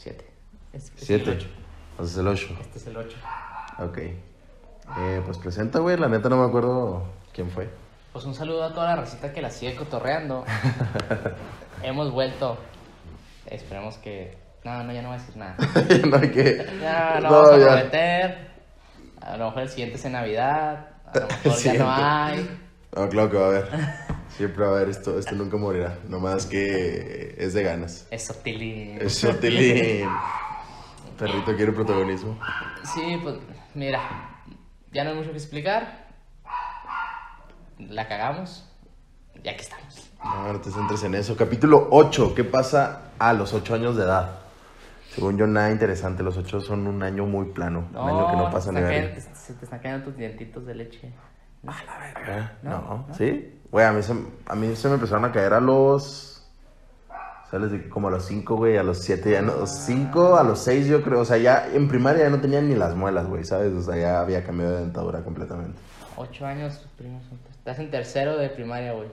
Siete. Es- es Siete. el ocho. Entonces el 8. Este es el 8. Ok. Eh, pues presenta, güey. La neta no me acuerdo quién fue. Pues un saludo a toda la racita que la sigue cotorreando. Hemos vuelto. Esperemos que. No, no, ya no voy a decir nada. no hay que. Ya no, No, vamos a prometer. A lo mejor el siguiente es en Navidad. A lo mejor ya no hay. No, claro que va a haber. Siempre va a haber esto. Esto nunca morirá. Nomás que es de ganas. Eso, Tilly. Es Sotilín. Perrito quiere protagonismo. Sí, pues mira, ya no hay mucho que explicar. La cagamos. Ya que estamos. No, no te centres en eso. Capítulo 8. ¿Qué pasa a los 8 años de edad? Según yo, nada interesante. Los 8 son un año muy plano. un año que no pasa cayendo- se te están cayendo tus dientitos de leche. ¿Eh? No, No, no. ¿sí? Güey, a mí, se, a mí se me empezaron a caer a los... ¿Sabes? De- Como a los 5, güey, a los 7 ya no... 5 a los 6 yo creo. O sea, ya en primaria ya no tenían ni las muelas, güey, ¿sabes? O sea, ya había cambiado de dentadura completamente. Ocho años, tus primos son- Estás en tercero de primaria, güey.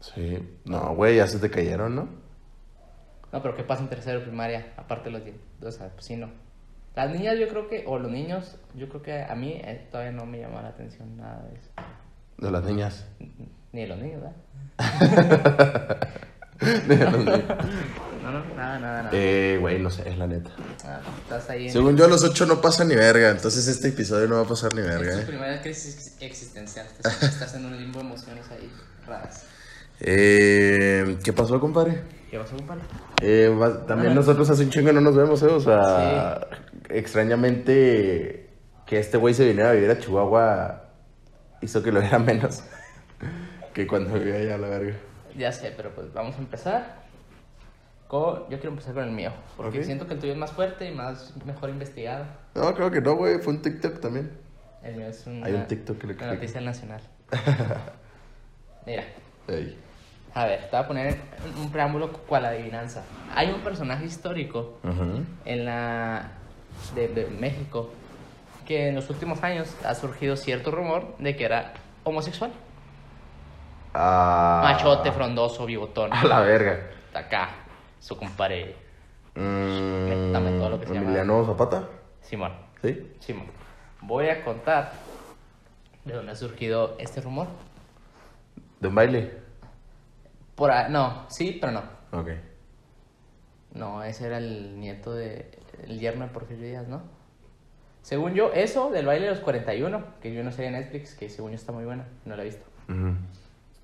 Sí. No, güey, ya se te cayeron, ¿no? No, pero ¿qué pasa en tercero de primaria? Aparte de los dientes. O sea, pues sí, no. Las niñas, yo creo que, o los niños, yo creo que a mí eh, todavía no me llama la atención nada de eso. De las niñas. Ni de los niños, ¿verdad? De los niños. No, no, nada, nada, nada. Eh, güey, no sé, es la neta. Ah, estás ahí en Según yo, a los 8 no pasa ni verga. Entonces este episodio no va a pasar ni es verga, tu eh. primera crisis existencial. Estás, estás en un limbo de emociones ahí raras. Eh, ¿Qué pasó, compadre? ¿Qué pasó, compadre? Eh, va- también nosotros hace un chingo no nos vemos, ¿eh? O sea, extrañamente que este güey se viniera a vivir a Chihuahua hizo que lo viera menos que cuando vivía allá, la verga. Ya sé, pero pues vamos a empezar. Con, yo quiero empezar con el mío, porque siento que el tuyo es más fuerte y más mejor investigado. No, creo que no, güey. Fue un TikTok también. El mío es una, Hay un TikTok que una noticia nacional. Mira, Ey. A ver, te voy a poner un preámbulo cual adivinanza. Hay un personaje histórico Ujú. en la de, de México que en los últimos años ha surgido cierto rumor de que era homosexual. Ah. Machote, frondoso, bigotón. A la verga. Acá, su compadre Mm, Métame todo lo que se llama. Emiliano Zapata. Simón. ¿Sí? Simón. Voy a contar de dónde ha surgido este rumor. ¿De un baile? Por no, sí, pero no. Ok. No, ese era el nieto de. El yerno de Porfirio Díaz, ¿no? Según yo, eso del baile de los 41, que vi una serie de Netflix que según yo está muy buena, no la he visto. Ujú.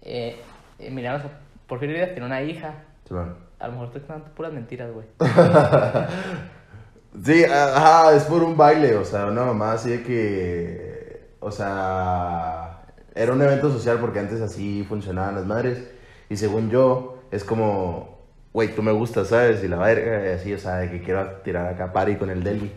Eh, Emiliano Zap- Porfirio Díaz tiene una hija. Sí, bueno. A lo mejor estoy contando puras mentiras, güey. Sí, ajá, es por un baile, o sea, una mamá así de que, o sea, era un evento social porque antes así funcionaban las madres y según yo es como, güey, tú me gustas, ¿sabes? Y la verga, y así, o sea, de que quiero tirar acá party con el deli,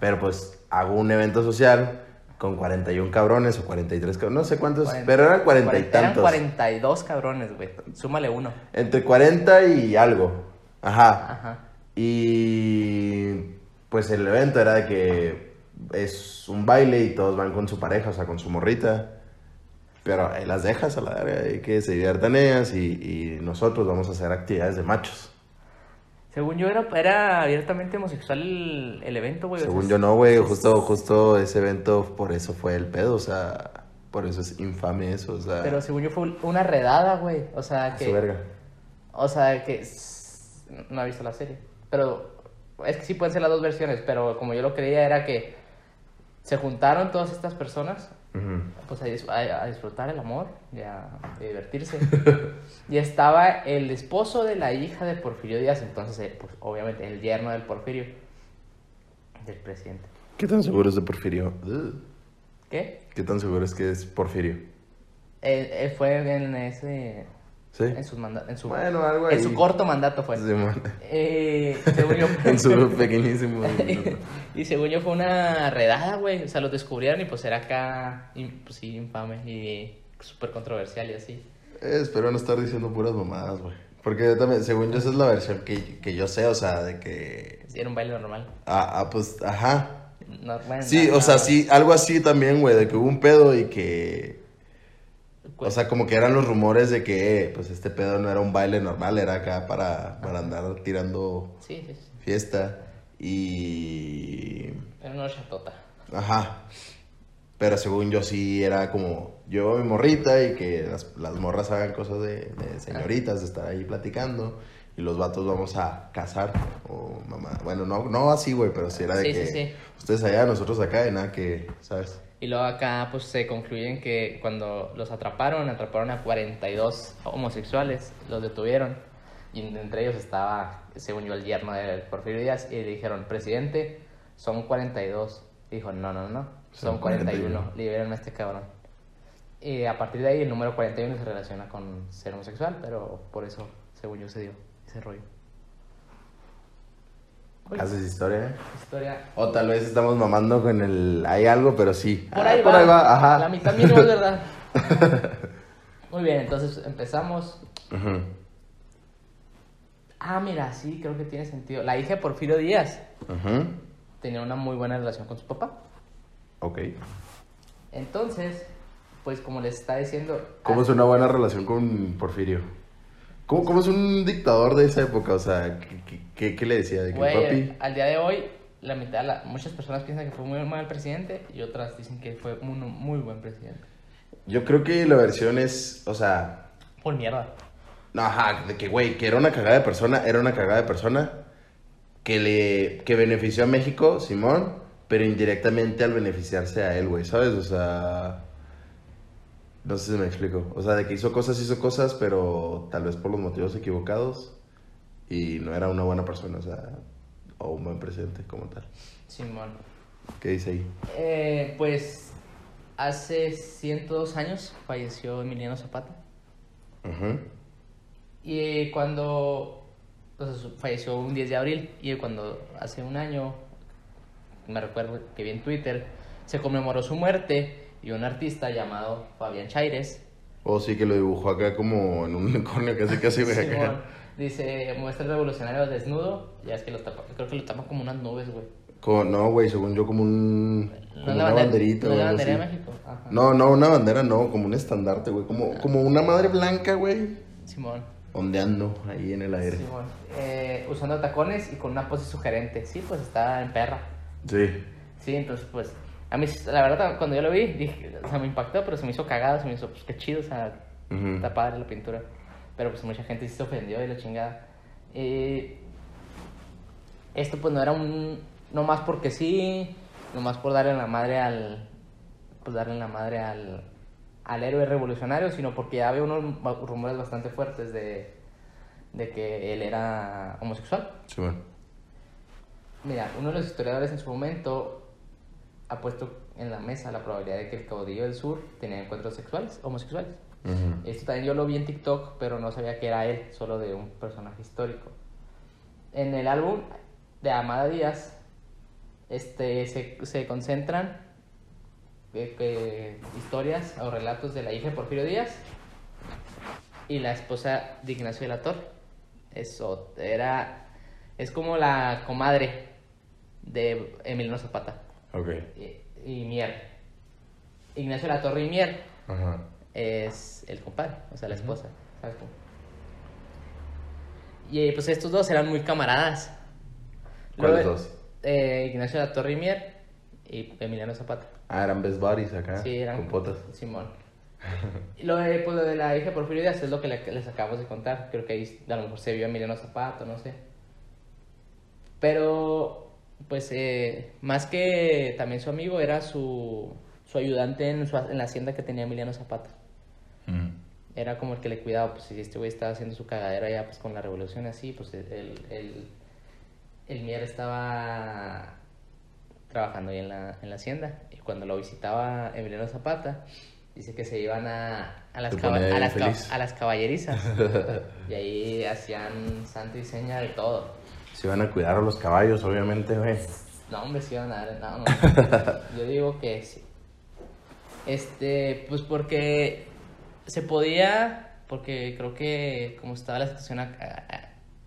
pero pues hago un evento social con 41 cabrones o 43 cabrones, no sé cuántos, pero eran 40 y cuarenta- Eran tantos. 42 cabrones, güey. Súmale uno. Entre 40 y algo. Ajá. Ajá. Y pues el evento era de que es un baile y todos van con su pareja, o sea, con su morrita. Pero ahí las dejas a la verga y que se diviertan ellas y, y nosotros vamos a hacer actividades de machos. Según yo, era, era abiertamente homosexual el, el evento, güey. o sea, Según yo no, güey, justo, justo ese evento por eso fue el pedo, o sea, por eso es infame eso, o sea, Pero según yo fue una redada, güey. O sea, a su que. verga. O sea, que. No he visto la serie. Pero. Es que sí pueden ser las dos versiones. Pero como yo lo creía, era que. Se juntaron todas estas personas. Pues a, dis- a- a disfrutar el amor. Y a, divertirse. y estaba el esposo de la hija de Porfirio Díaz. Entonces, eh, pues obviamente, el yerno del Porfirio. Del presidente. ¿Qué tan seguro es de Porfirio? ¿Qué? ¿Qué tan seguro es que es Porfirio? Él, él fue en ese. ¿Sí? En su, manda- en su, Bueno, algo en su corto mandato fue. Eh, según yo, en su pequeñísimo. y según yo fue una redada, güey. O sea, lo descubrieron y pues era acá, pues sí, infame y súper controversial y así. Eh, espero no estar diciendo puras mamadas, güey. Porque también, según yo, esa es la versión que, que yo sé, o sea, de que. Sí, era un baile normal. Ah, ah, pues, ajá. No, bueno, Sí, no, o sea, no, sí, algo así también, güey, de que hubo un pedo y que. O sea, como que eran los rumores de que, eh, pues, este pedo no era un baile normal, era acá para, para andar tirando sí, sí, sí. fiesta y... Era una chatota. Ajá. Pero según yo sí era como, yo mi morrita y que las, las morras hagan cosas de, de señoritas, de estar ahí platicando. Y los vatos vamos a casar. O mamá. Bueno, no, no así, güey, pero sí era de Sí, que sí, sí. ustedes allá, nosotros acá, y nada que, ¿sabes? Y luego acá pues se concluyen que cuando los atraparon, atraparon a 42 homosexuales, los detuvieron. Y entre ellos estaba, según yo, el yerno de Porfirio Díaz. Y le dijeron, presidente, son 42. Dijo, no, no, no, son Son 41. 41. Liberen a este cabrón. Y a partir de ahí el número 41 se relaciona con ser homosexual, pero por eso, según yo, se dio ese rollo. Haces historia. historia. O tal vez estamos mamando con el... Hay algo, pero sí. Por Ah, ahí, por va. ahí va, ajá. La mitad mínimo es verdad. Muy bien, entonces empezamos. Ujú. Ah, mira, sí, creo que tiene sentido. La hija de Porfirio Díaz Ujú. tenía una muy buena relación con su papá. Ok. Entonces, pues como les está diciendo... ¿Cómo es una buena relación con Porfirio? ¿Cómo, cómo es un dictador de esa época? O sea, ¿qué, qué- qué- qué le decía? ¿De que Güey, papi? al día de hoy, la mitad, la- muchas personas piensan que fue muy mal presidente y otras dicen que fue un muy buen presidente. Yo creo que la versión es, o sea, Por mierda. no, ajá, de que, güey, que era una cagada de persona, era una cagada de persona que le, que benefició a México, Simón, pero indirectamente al beneficiarse a él, güey, ¿sabes? O sea, no sé si me explico. O sea, de que hizo cosas, hizo cosas, pero tal vez por los motivos equivocados y no era una buena persona, o sea, o un buen presidente como tal. Simón. ¿Qué dice ahí? Eh, pues hace 102 años falleció Emiliano Zapata. Ujú. Y eh, cuando pues, falleció un 10 de abril y cuando hace un año, me recuerdo que vi en Twitter, se conmemoró su muerte y un artista llamado Fabián Chaires O sí que lo dibujó acá como en un unicornio, casi casi, güey, acá. Dice, muestra el revolucionario desnudo, ya es que lo tapa, creo que lo tapa como unas nubes, güey. Como- no, güey, según yo, como un. ¿No Como una bandera- banderita, güey. algo bandera de así. México? Ajá. No, no, una bandera no, como un estandarte, güey. Como, como una madre blanca, güey. Simón. Ondeando ahí en el aire. Simón. Eh, usando tacones y con una pose sugerente. Sí, pues está en perra. Sí. Sí, entonces pues a mí la verdad cuando yo lo vi, dije, o sea, me impactó, pero se me hizo cagado, se me hizo pues qué chido, o sea, está padre la pintura. Pero pues mucha gente se ofendió y la chingada. Eh, esto pues no era un no más porque sí, no más por darle la madre al pues darle la madre al al héroe revolucionario, sino porque ya había unos rumores bastante fuertes de de que él era homosexual. Sí, bueno. Mira, uno de los historiadores en su momento ha puesto en la mesa la probabilidad de que el caudillo del sur tenía encuentros sexuales, homosexuales. Ujú. Esto también yo lo vi en TikTok, pero no sabía que era él, solo de un personaje histórico. En el álbum de Amada Díaz, este, se, se concentran eh, eh, historias o relatos de la hija de Porfirio Díaz y la esposa de Ignacio de la Torre. Eso era, es como la comadre de Emiliano Zapata Ok. y, y Mier. Ignacio de la Torre y Mier Ajá. Es el compadre, o sea, la esposa. ¿sabes cómo? Y eh, pues estos dos eran muy camaradas. ¿Cuáles dos? eh, Ignacio de la Torre y Mier y Emiliano Zapata. Ah, eran best buddies acá. Sí, eran Con potas. Simón. Y lo de, pues, lo de la hija de Porfirio Díaz es lo que le- les acabamos de contar. Creo que ahí a lo mejor se vio a Emiliano Zapata, no sé. Pero, pues, eh, más que también su amigo, era su, su ayudante en, su- en la hacienda que tenía Emiliano Zapata. Ujú. Era como el que le cuidaba, pues si este güey estaba haciendo su cagadera ya pues con la revolución así, pues el, el, el Mier estaba trabajando ahí en la, en la hacienda. Y cuando lo visitaba Emiliano Zapata, dice que se iban a, a, las, Se caba- a, las, ca- feliz. a las caballerizas. y ahí hacían santo y seña de todo. Se iban a cuidar a los caballos, obviamente, güey. No, hombre, sí iban a dar. No, no. Yo digo que sí. Este, pues porque se podía, porque creo que como estaba la situación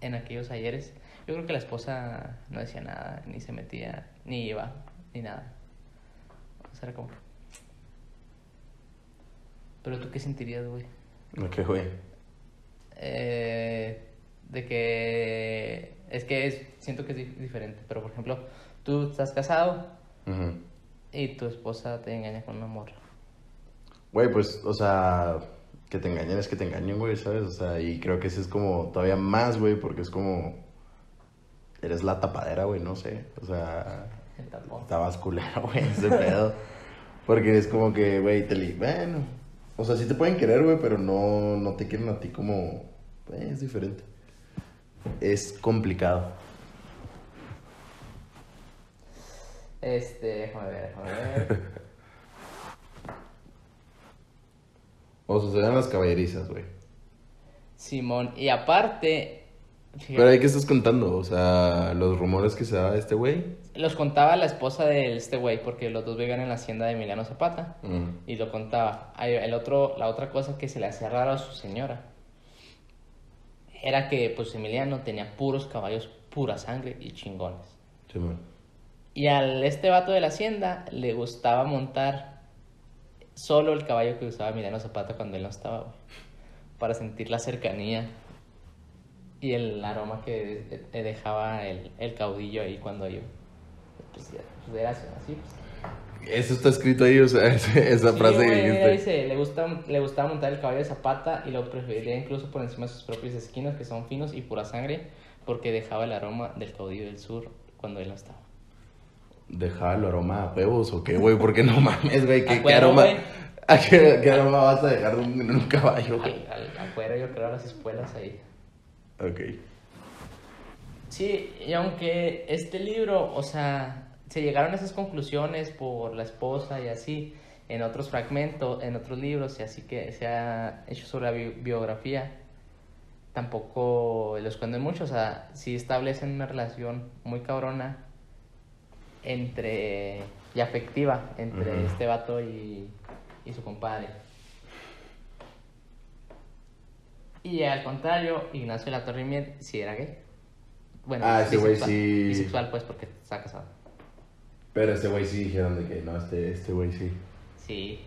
en aquellos ayeres, yo creo que la esposa no decía nada, ni se metía, ni iba, ni nada. O sea, era como. Pero tú qué sentirías, güey? Ok, güey. Eh, De que es que es, siento que es di- diferente, pero por ejemplo, tú estás casado y tu esposa te engaña con una morra. Güey, pues, o sea, que te engañen es que te engañen, güey, ¿sabes? O sea, y creo que ese es como todavía más, güey, porque es como. Eres la tapadera, güey, no sé. O sea, El tapón. estabas culero, güey, ese pedo. Porque es como que, güey, te li... Bueno. O sea, sí te pueden querer, güey, pero no, no te quieren a ti como. eh, es diferente. Es complicado. Este, déjame ver, déjame ver. O sea, se dan las caballerizas, güey. Simón, y aparte, fíjate, Pero ahí, ¿qué estás contando? O sea, los rumores que se da de este güey. los contaba la esposa de este güey, porque los dos vivían en la hacienda de Emiliano Zapata. Y lo contaba. El otro, la otra cosa que se le hacía raro a su señora era que pues Emiliano tenía puros caballos, pura sangre y chingones. Sí, man. Y al este vato de la hacienda le gustaba montar solo el caballo que usaba Emiliano Zapata cuando él no estaba, güey, para sentir la cercanía y el aroma que de- de- dejaba el, el caudillo ahí cuando yo. Pues, pues, era así, pues. Eso está escrito ahí, o sea, esa Sí, frase que güey, dijiste. dice, le, gusta, le gustaba montar el caballo de Zapata y lo preferiría incluso por encima de sus propias esquinas, que son finos y pura sangre, porque dejaba el aroma del caudillo del sur cuando él no estaba. ¿Dejaba el aroma a huevos o qué, güey? Porque no mames, güey. ¿Qué, qué aroma, güey. ¿a qué, qué aroma vas a dejar de un- en un caballo, güey? Al, al- afuera, yo creo, a las espuelas ahí. Ok. Sí, y aunque este libro, o sea, se llegaron a esas conclusiones por la esposa y así, en otros fragmentos, en otros libros, y así que se ha hecho sobre la bi- biografía, tampoco lo esconden mucho, o sea, sí establecen una relación muy cabrona entre, y afectiva, entre este vato y, y su compadre. Y al contrario, Ignacio de la Torre Mier sí era gay. Bueno, Ah, ese güey bisexual. sí. Bisexual, pues, porque está casado. Pero este güey sí dijeron de que no, este este güey sí. Sí.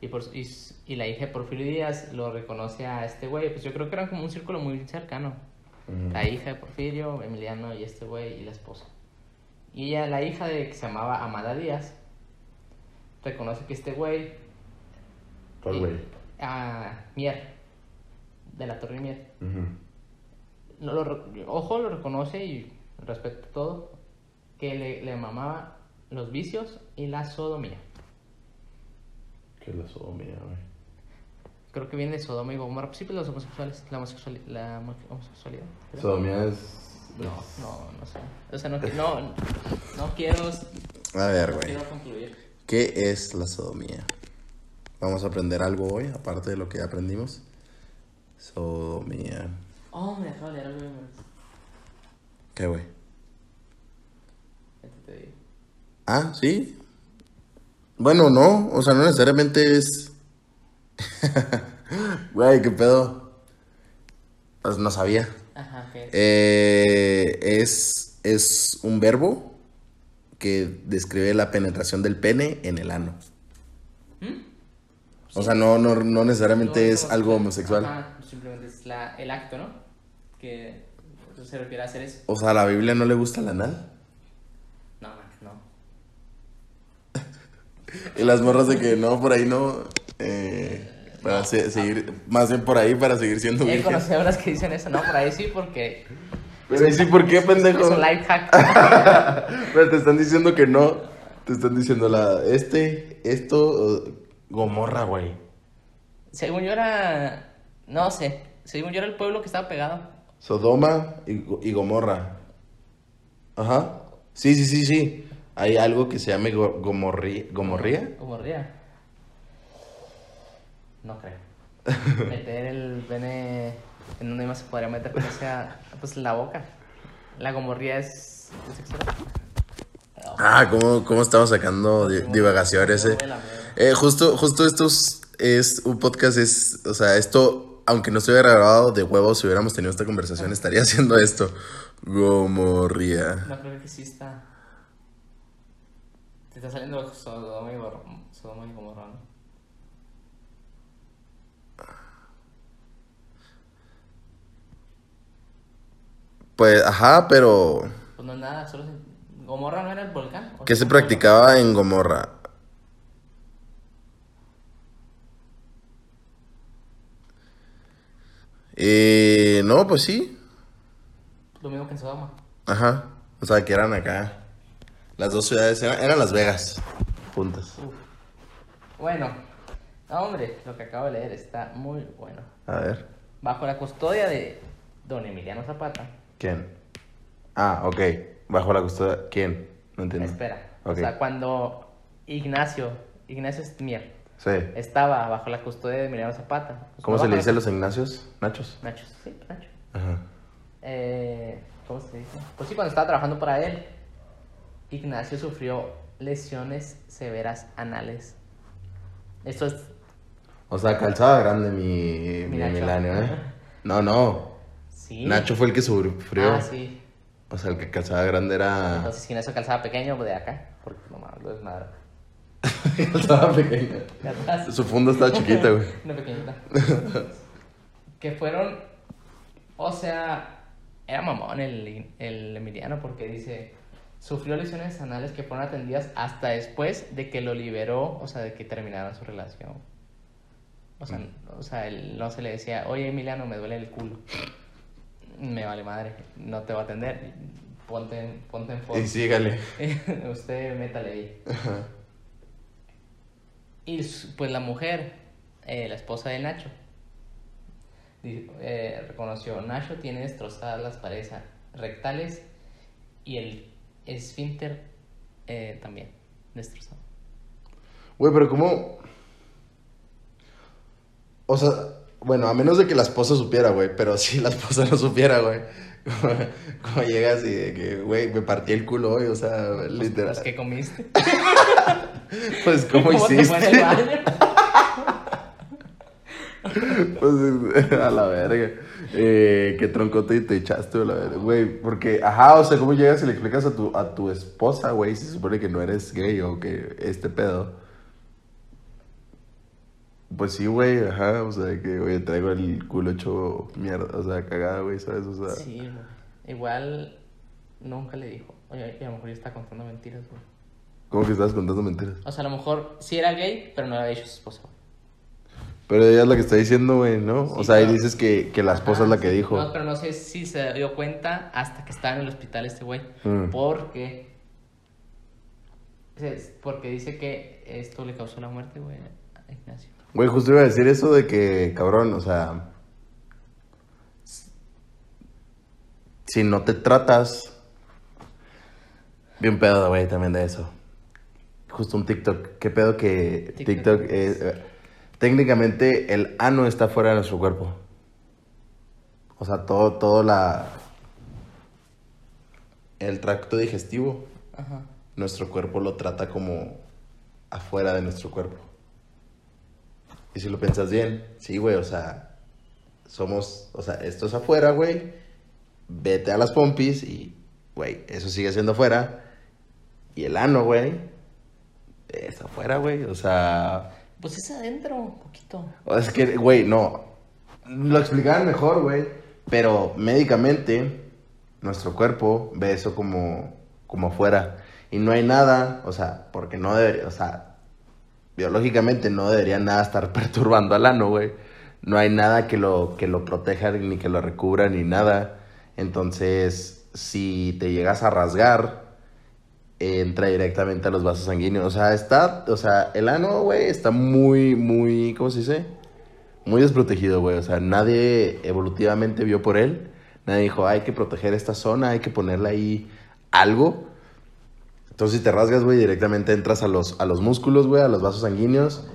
Y, por, y, la hija de Porfirio Díaz lo reconoce a este güey. Pues yo creo que eran como un círculo muy cercano. La hija de Porfirio, Emiliano y este güey y la esposa. Y ella, la hija de que se llamaba Amada Díaz, reconoce que este güey. ¿Cuál güey? A Mier. De la Torre Mier. No lo ojo, lo reconoce y respeta todo. Que le, le mamaba los vicios y la sodomía. ¿Qué es la sodomía, güey? Creo que viene de Sodoma y Gomorra. Sí, pues los homosexuales, la, homosexuali- la homo- homosexualidad. creo. Sodomía es. No, no, no sé. O sea, no, no, no quiero, A ver, no güey. quiero concluir. ¿Qué es la sodomía? Vamos a aprender algo hoy, aparte de lo que ya aprendimos. Sodomía. Oh, me acabo de leer algo. ¿Qué, güey? Te digo. Ah, sí. Bueno, no, o sea, no necesariamente es. Güey, qué pedo. Pues no sabía. Ajá, ¿qué es? Eh, es, es un verbo que describe la penetración del pene en el ano. ¿Mm? O sea, no, no, no necesariamente No es algo homosexual. Ajá, simplemente es la, el acto, ¿no? Que se refiere a hacer eso. O sea, ¿a la Biblia no le gusta el anal? No, no. Y las morras de que no, por ahí no. eh, para se- seguir, más bien por ahí para seguir siendo He virgen. conocido que dicen eso, no, por ahí sí, porque Pero ahí sí, ¿por qué, pendejo? es un life hack. Pero te están diciendo que no. Te están diciendo la. Este, esto. Gomorra, güey. Según yo era, no sé, según yo era el pueblo que estaba pegado. Sodoma y, y Gomorra. Ajá. Sí, sí, sí, sí. Hay algo que se llame go- gomorri- Gomorría. Gomorría. No creo. Meter el pene en donde más se podría meter que sea, pues la boca. La gomorría es, sexual. Ah, ¿cómo, cómo estamos sacando di- divagaciones, eh? Eh, justo, justo esto es, un podcast, es, o sea, esto, aunque no estuviera grabado de huevos, si hubiéramos tenido esta conversación, estaría haciendo esto. Gomorría. No creo que exista. Te está saliendo Sodoma y Gomorra, ¿no? Pues, ajá, pero... Pues no es nada, solo se... ¿Gomorra no era el volcán? ¿O ¿Qué se practicaba en Gomorra? Eh, no, pues sí. Lo mismo que en Sodoma. Ajá. O sea, que eran acá. Las dos ciudades eran, eran Las Vegas. Juntas. Uf. Bueno, no, hombre, lo que acabo de leer está muy bueno. A ver. Bajo la custodia de don Emiliano Zapata. ¿Quién? Ah, ok. Bajo la custodia. ¿Quién? No entiendo. Espera. O sea, cuando Ignacio, Ignacio Mier, Sí. estaba bajo la custodia de Emiliano Zapata. pues, ¿Cómo se le dice a los Ignacios? ¿Nachos? Nachos, sí, Nacho. Ajá. Eh, ¿Cómo se dice? Pues sí, cuando estaba trabajando para él, Ignacio sufrió lesiones severas anales. Esto es O sea, calzaba grande mi, Mi mi. Milanio, ¿eh? No, no. Sí. Nacho fue el que sufrió. Ah, sí. O sea, el que calzaba grande era. Entonces, Ignacio calzaba pequeño pues, de acá. Porque no mames, lo desmadra. calzaba pequeño. Su funda estaba chiquita, güey. Una pequeñita. que fueron. O sea, era mamón el, el Emiliano porque dice. Sufrió lesiones anales que fueron atendidas hasta después de que lo liberó, o sea, de que terminaron su relación. O sea, o sea, él no se le decía, oye Emiliano, me duele el culo. Me vale madre, no te voy a atender. Ponte, en- ponte en forma. Y sígale. Usted métale ahí. Y pues la mujer, eh, la esposa de Nacho, eh, reconoció, Nacho tiene destrozadas las paredes rectales y el esfínter eh, también destrozado. Güey, pero ¿cómo? O sea, bueno, a menos de que la esposa supiera, güey, pero si la esposa no supiera, güey. Como llegas y de que, güey, me partí el culo hoy, o sea, literal. Pues, ¿qué comiste? Pues, ¿cómo, te fue hiciste? baño? Pues, a la verga. Eh, ¿Qué troncote te echaste, a la verga? Güey, porque, ajá, o sea, ¿cómo llegas y le explicas a tu, a tu esposa, güey, si se supone que no eres gay o que este pedo? Pues sí, güey, ajá, o sea, que, güey, traigo el culo hecho mierda, o sea, cagada, güey, ¿sabes? O sea, Sí, güey. Igual nunca le dijo. Oye, y a lo mejor yo estaba contando mentiras, güey. ¿cómo que estás contando mentiras? O sea, a lo mejor sí era gay, pero no había dicho su esposa. güey. Pero ella es la que está diciendo, güey, ¿no? o sea, ahí dices que, que la esposa es la que sí. dijo. No, pero no sé si se dio cuenta hasta que estaba en el hospital este güey. Mm. Porque. Porque dice que esto le causó la muerte, güey, a Ignacio. Güey, justo iba a decir eso de que, cabrón, o sea. Si no te tratas. Bien pedo, güey, también de eso. Justo un TikTok. ¿Qué pedo que TikTok. TikTok es. eh, técnicamente el ano está fuera de nuestro cuerpo. O sea, todo, todo la. El tracto digestivo. Ajá. Nuestro cuerpo lo trata como afuera de nuestro cuerpo. Y si lo piensas bien, sí, güey, o sea, somos, o sea, esto es afuera, güey. Vete a las pompis y, güey, eso sigue siendo afuera. Y el ano, güey, es afuera, güey, o sea, Pues es adentro, un poquito. o es que, güey, no. Lo explicaban mejor, güey. Pero médicamente, nuestro cuerpo ve eso como, como afuera. Y no hay nada, o sea, porque no debería, o sea, biológicamente no debería nada estar perturbando al ano, güey. No hay nada que lo, que lo proteja, ni que lo recubra, ni nada. Entonces, si te llegas a rasgar, entra directamente a los vasos sanguíneos. O sea, está, o sea, el ano, güey, está muy, muy, ¿cómo se dice? Muy desprotegido, güey. O sea, nadie evolutivamente vio por él. Nadie dijo, hay que proteger esta zona, hay que ponerle ahí algo. Entonces, si te rasgas, güey, directamente entras a los, a los músculos, güey, a los vasos sanguíneos.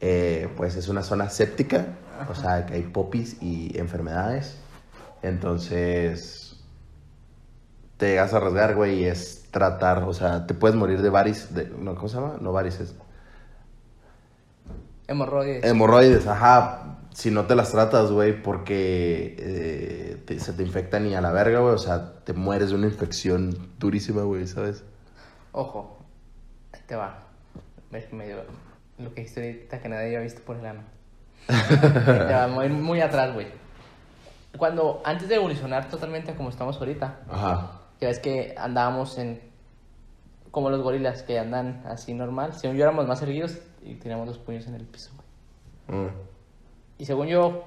Eh, pues es una zona séptica, o sea, que hay popis y enfermedades. Entonces, te llegas a rasgar, güey, y es tratar, o sea, te puedes morir de varis, de, no, ¿cómo se llama? No varices. Hemorroides. Hemorroides, ajá, si no te las tratas, güey, porque eh, te- se te infectan y a la verga, güey, o sea, te mueres de una infección durísima, güey, ¿sabes? Ojo, ahí te va. Medio lo que dijiste ahorita que nadie había visto por el ano. Te va, muy, muy atrás, güey. cuando, antes de evolucionar totalmente a como estamos ahorita, Ajá. ya ves que andábamos en, como los gorilas que andan así normal, según yo éramos más erguidos y teníamos los puños en el piso, güey. Mm. Y según yo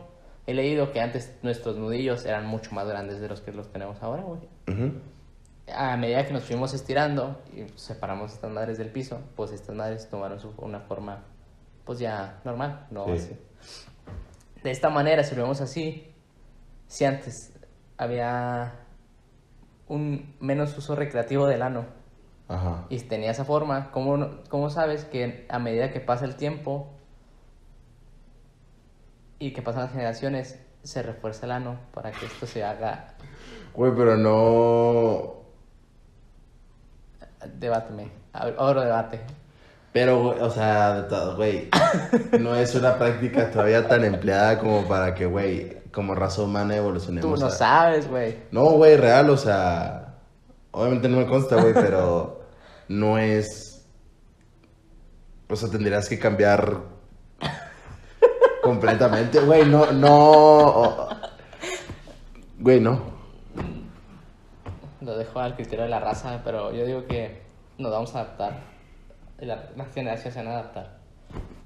he leído que antes nuestros nudillos eran mucho más grandes de los que los tenemos ahora, güey. Ujú. A medida que nos fuimos estirando y separamos estas madres del piso, pues estas madres tomaron su- una forma, pues ya normal, no Sí. así. De esta manera, si lo vemos así, si antes había un menos uso recreativo del ano Ajá. y tenía esa forma, ¿cómo, cómo sabes que a medida que pasa el tiempo y que pasan las generaciones, se refuerza el ano para que esto se haga... Güey, pero no. Debáteme, ahora debate. Pero, o sea, de todo, güey, no es una práctica todavía tan empleada como para que, güey, como raza humana Tú evolucionemos. no a- sabes, güey. No, güey, real, o sea, obviamente no me consta, güey, pero no es, o sea, tendrías que cambiar completamente, güey, no, no, güey, no. Lo dejo al criterio de la raza, pero yo digo que nos vamos a adaptar. La- Las generaciones se van a adaptar.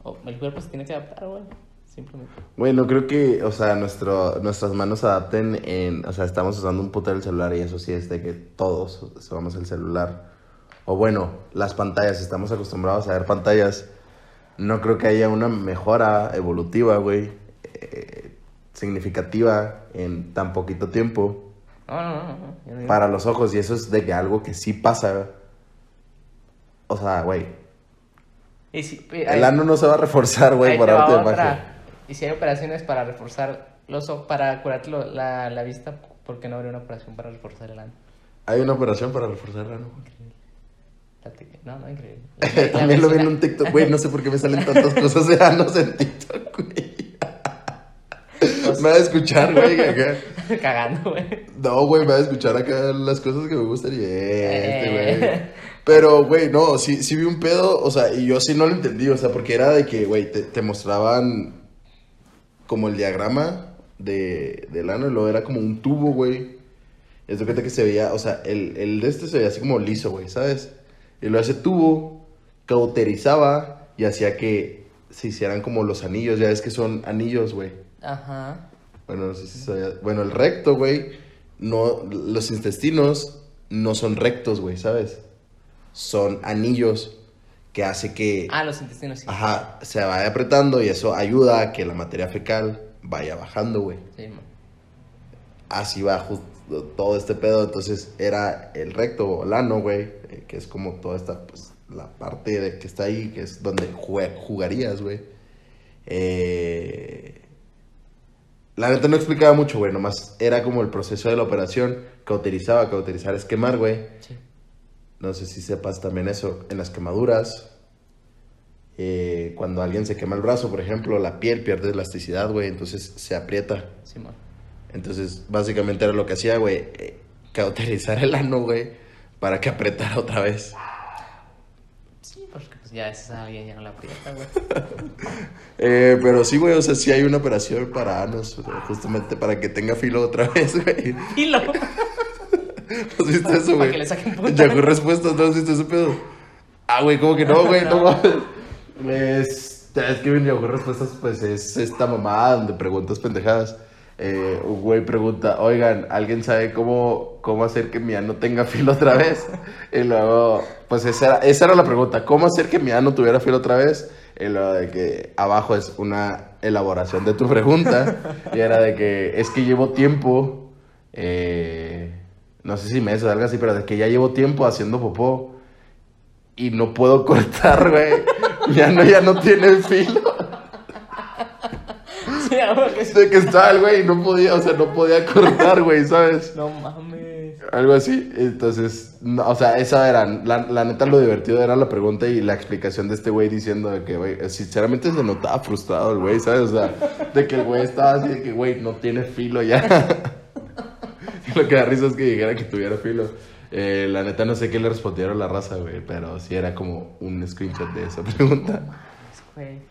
O el cuerpo se tiene que adaptar, güey. Simplemente. Güey, no creo que, o sea, nuestro, nuestras manos se adapten en, o sea, estamos usando un puto del celular y eso sí es de que todos usamos el celular. O bueno, las pantallas, estamos acostumbrados a ver pantallas. No creo que haya una mejora evolutiva, güey, eh, significativa en tan poquito tiempo No, no, no. para los ojos y eso es de que algo que sí pasa. O sea, güey, si, el ano no se va a reforzar, güey, por arte de magia. Y si hay operaciones para reforzar los ojos, para curar la, la vista, ¿por qué no habría una operación para reforzar el ano? Hay una operación para reforzar el ano. Te- No, no, increíble. La- la También lo vi en un TikTok, güey. No sé por qué me salen tantas cosas de anos en TikTok, güey. Me va a escuchar, güey. Cagando, güey. No, güey, me va a escuchar acá las cosas que me gustan y este, Eh. güey. Pero, güey, no, sí, sí vi un pedo, o sea, y yo sí no lo entendí, o sea, porque era de que, güey, te, te mostraban como el diagrama de, del ano y luego era como un tubo, güey. Es de cuenta que se veía, o sea, el, el de este se veía así como liso, güey, ¿sabes? Y luego ese tubo cauterizaba y hacía que se hicieran como los anillos, ya ves que son anillos, güey. Ajá. Bueno, no sé si sabía. Bueno, el recto, güey, no, los intestinos no son rectos, güey, ¿sabes? Son anillos que hace que, Ah, los intestinos sí. ajá, se vaya apretando y eso ayuda a que la materia fecal vaya bajando, güey. Sí, man. Así va justo todo este pedo, entonces era el recto o el ano, güey, eh, que es como toda esta, pues, la parte de que está ahí, que es donde jugarías, güey. Eh... La neta no explicaba mucho, güey, nomás era como el proceso de la operación, cauterizaba, cauterizar es quemar, güey. Sí. No sé si sepas también eso, en las quemaduras, eh, cuando alguien se quema el brazo, por ejemplo, la piel pierde elasticidad, güey, entonces se aprieta. Sí, man. Entonces, básicamente era lo que hacía, güey, eh, cauterizar el ano, güey, para que apretara otra vez. Ya es alguien ya no la aprieta, güey. Eh, pero sí, güey, o sea, sí hay una operación para anos, justamente para que tenga filo otra vez, güey. Hilo. ¿No has visto eso, Para güey? que le saquen punta. Yahoo Respuestas, ¿no has visto ese pedo? Ah, güey, ¿cómo que no, güey? No, No. mames. Es, es que Yahoo Respuestas, pues es esta mamada donde preguntas pendejadas. Eh, un güey pregunta, oigan, ¿alguien sabe cómo, cómo hacer que mi ano tenga filo otra vez? Y luego, pues esa era, esa era la pregunta, ¿cómo hacer que mi ano tuviera filo otra vez? Y luego de que abajo es una elaboración de tu pregunta. Y era de que es que llevo tiempo, eh, no sé si meses o algo así, pero de que ya llevo tiempo haciendo popó y no puedo cortar, güey. Ya no, ya no tiene filo. De que estaba el güey y no podía, o sea, no podía cortar, güey, ¿sabes? No mames. Algo así. Entonces, no, o sea, esa era, la, la neta lo divertido era la pregunta y la explicación de este güey diciendo de que, güey, sinceramente se notaba frustrado el güey, ¿sabes? O sea, de que el güey estaba así de que, güey, no tiene filo ya. Lo que da risa es que dijera que tuviera filo. Eh, la neta no sé qué le respondieron a la raza, güey, pero sí era como un screenshot de esa pregunta. Güey.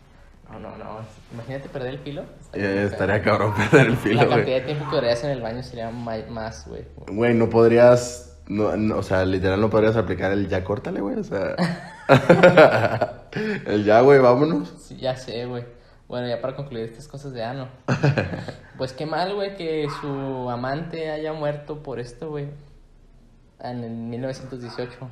No, no, no. Imagínate perder el filo. Eh, estaría cabrón perder el filo, La cantidad de tiempo que durarías en el baño sería más, güey. Güey, no podrías. No, no, o sea, literal no podrías aplicar el ya córtale, güey. O sea. el ya, güey, vámonos. Sí, ya sé, güey. Bueno, ya para concluir estas cosas de Ano. pues qué mal, güey, que su amante haya muerto por esto, güey. En el 1918.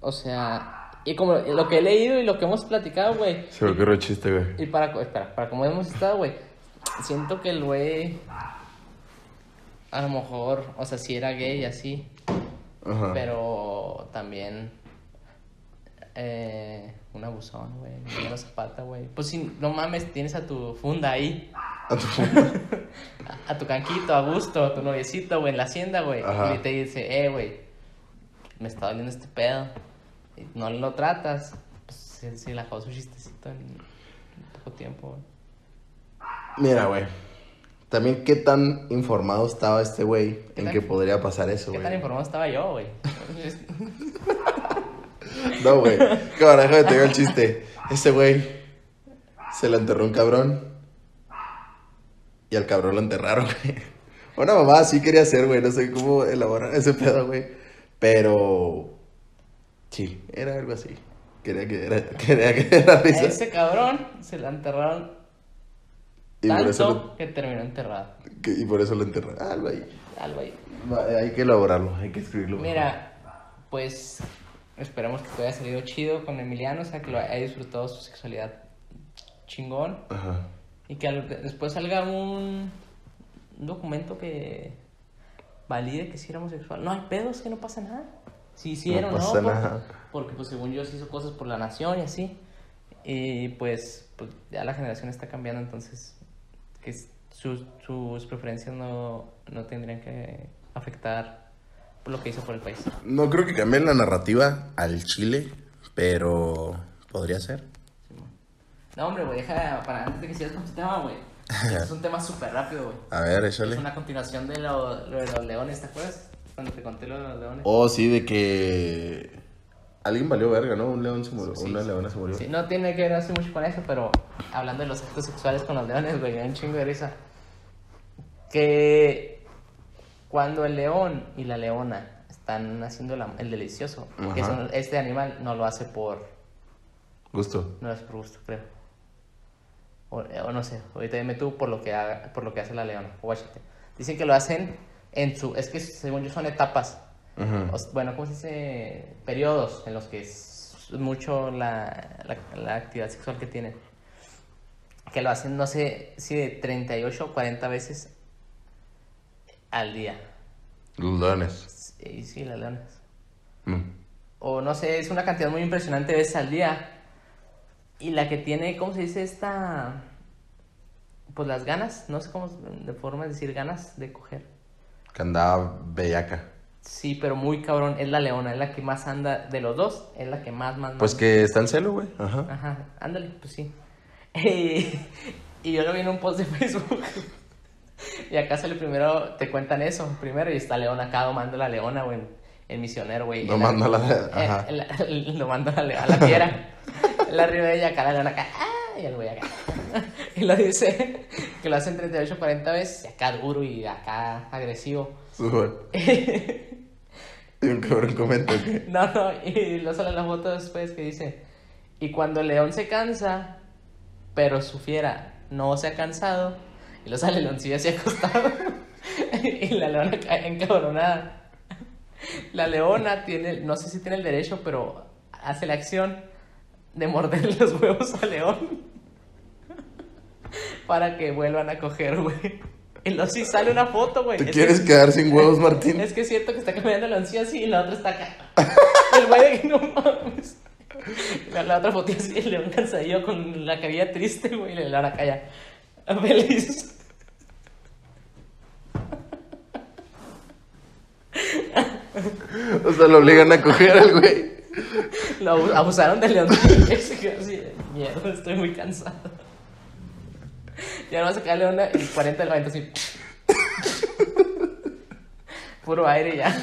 O sea, y como lo que he leído y lo que hemos platicado, güey. Se me ocurrió chiste, güey. Y para, espera, para como hemos estado, güey, siento que el güey, a lo mejor, o sea, sí era gay así, Ajá. pero también eh, un abusón, güey, Emiliano Zapata, güey. Pues si, no mames, tienes a tu funda ahí, A tu- a, a tu canquito, a gusto, a tu noviecito, güey, en la hacienda, güey, y te dice, eh, güey, me está doliendo este pedo, no lo tratas, pues sí, sí, la acabó su chistecito en poco tiempo, güey. Mira, güey. También qué tan informado estaba este güey en tan- que podría pasar eso, ¿Qué güey. tan informado estaba yo, güey? No, güey. Cámara, déjame te digo el chiste. Ese güey se le enterró un cabrón. Y al cabrón lo enterraron, güey. Una mamá así quería hacer, güey. No sé cómo elaborar ese pedo, güey. Pero. Sí, era algo así. Quería que era, quería que era A risa. ese cabrón se la enterraron Y por, tanto eso que terminó enterrado. lo, que- y por eso lo enterraron. Algo ahí. Algo ahí. Va, Hay que elaborarlo, hay que escribirlo. Mira, pues esperemos que te haya salido chido con Emiliano, o sea, que lo haya disfrutado su sexualidad chingón Ajá. y que después salga un, un documento que valide que sí era homosexual. No hay pedos, que no pasa nada. Si hicieron, No ¿no? pasa porque, nada. porque, pues según yo se hizo cosas por la nación y así. Y pues, pues ya la generación está cambiando, entonces que sus, sus preferencias no, no tendrían que afectar por lo que hizo por el país. No creo que cambie la narrativa al chile, pero podría ser. No, hombre, güey, deja para antes de que sigas con tu tema, güey. Este es un tema súper rápido, güey. A ver, Es échale. una continuación de lo, lo de los leones, ¿te acuerdas? Cuando te conté lo de los leones. Oh, sí, de que alguien valió verga, ¿no? Un león se murió, Sí, una sí. leona se murió. Sí, no tiene que ver así mucho con eso, pero hablando de los actos sexuales con los leones, güey, un chingo de risa. Que cuando el león y la leona están haciendo la- el delicioso, que son- este animal no lo hace por, Gusto. no lo hace por gusto, creo. O, o no sé, ahorita dime tú por lo que haga, por lo que hace la leona, guáchate. Dicen que lo hacen en su, es que según yo son etapas, bueno, ¿cómo se dice? Periodos en los que es mucho la, la, la actividad sexual que tienen. Que lo hacen, no sé si de 38 o 40 veces al día. Los leones. Sí, sí, las leonas. Mm. O no sé, es una cantidad muy impresionante de veces al día. Y la que tiene, ¿cómo se dice esta? Pues las ganas, no sé cómo, de forma de decir ganas de coger. Que andaba bellaca. Sí, pero muy cabrón, es la leona, es la que más anda de los dos, es la que más, más, más. Pues que está en celo, güey. Ajá. Ajá, ándale, pues sí. y yo lo vi en un post de Facebook. y acá sale primero, te cuentan eso, primero, y está Leona acá domando a la leona, güey, el misionero, güey. Domando a la- eh, ajá. Domando a la, a la fiera. Él arriba de ella, acá la leona acá, ¡ah! y el güey acá. y lo dice que lo hacen 38, 40 veces, y acá duro y acá agresivo. Y un cabrón comenta que. No, no, y lo sale la foto después que dice, y cuando el león se cansa, pero su fiera no se ha cansado, y lo sale el leoncillo así acostado, y la leona cae encabronada. La leona tiene, no sé si tiene el derecho, pero hace la acción de morder los huevos al león para que vuelvan a coger, güey. Y luego sí sale una foto, güey. ¿Te Es que- quieres quedar sin huevos, Martín? es que es cierto que está caminando el leoncillo así y la otra está acá. el güey de que no mames. La, la otra foto así, el león cansadillo con la carilla triste, güey, y la ya. Feliz. O sea, lo obligan a coger al güey. Lo abu- abusaron del leoncillo. y se quedó así, de, mierda, estoy muy cansado. Ya no vas a caerle una y 40 del viento así. Puro aire ya.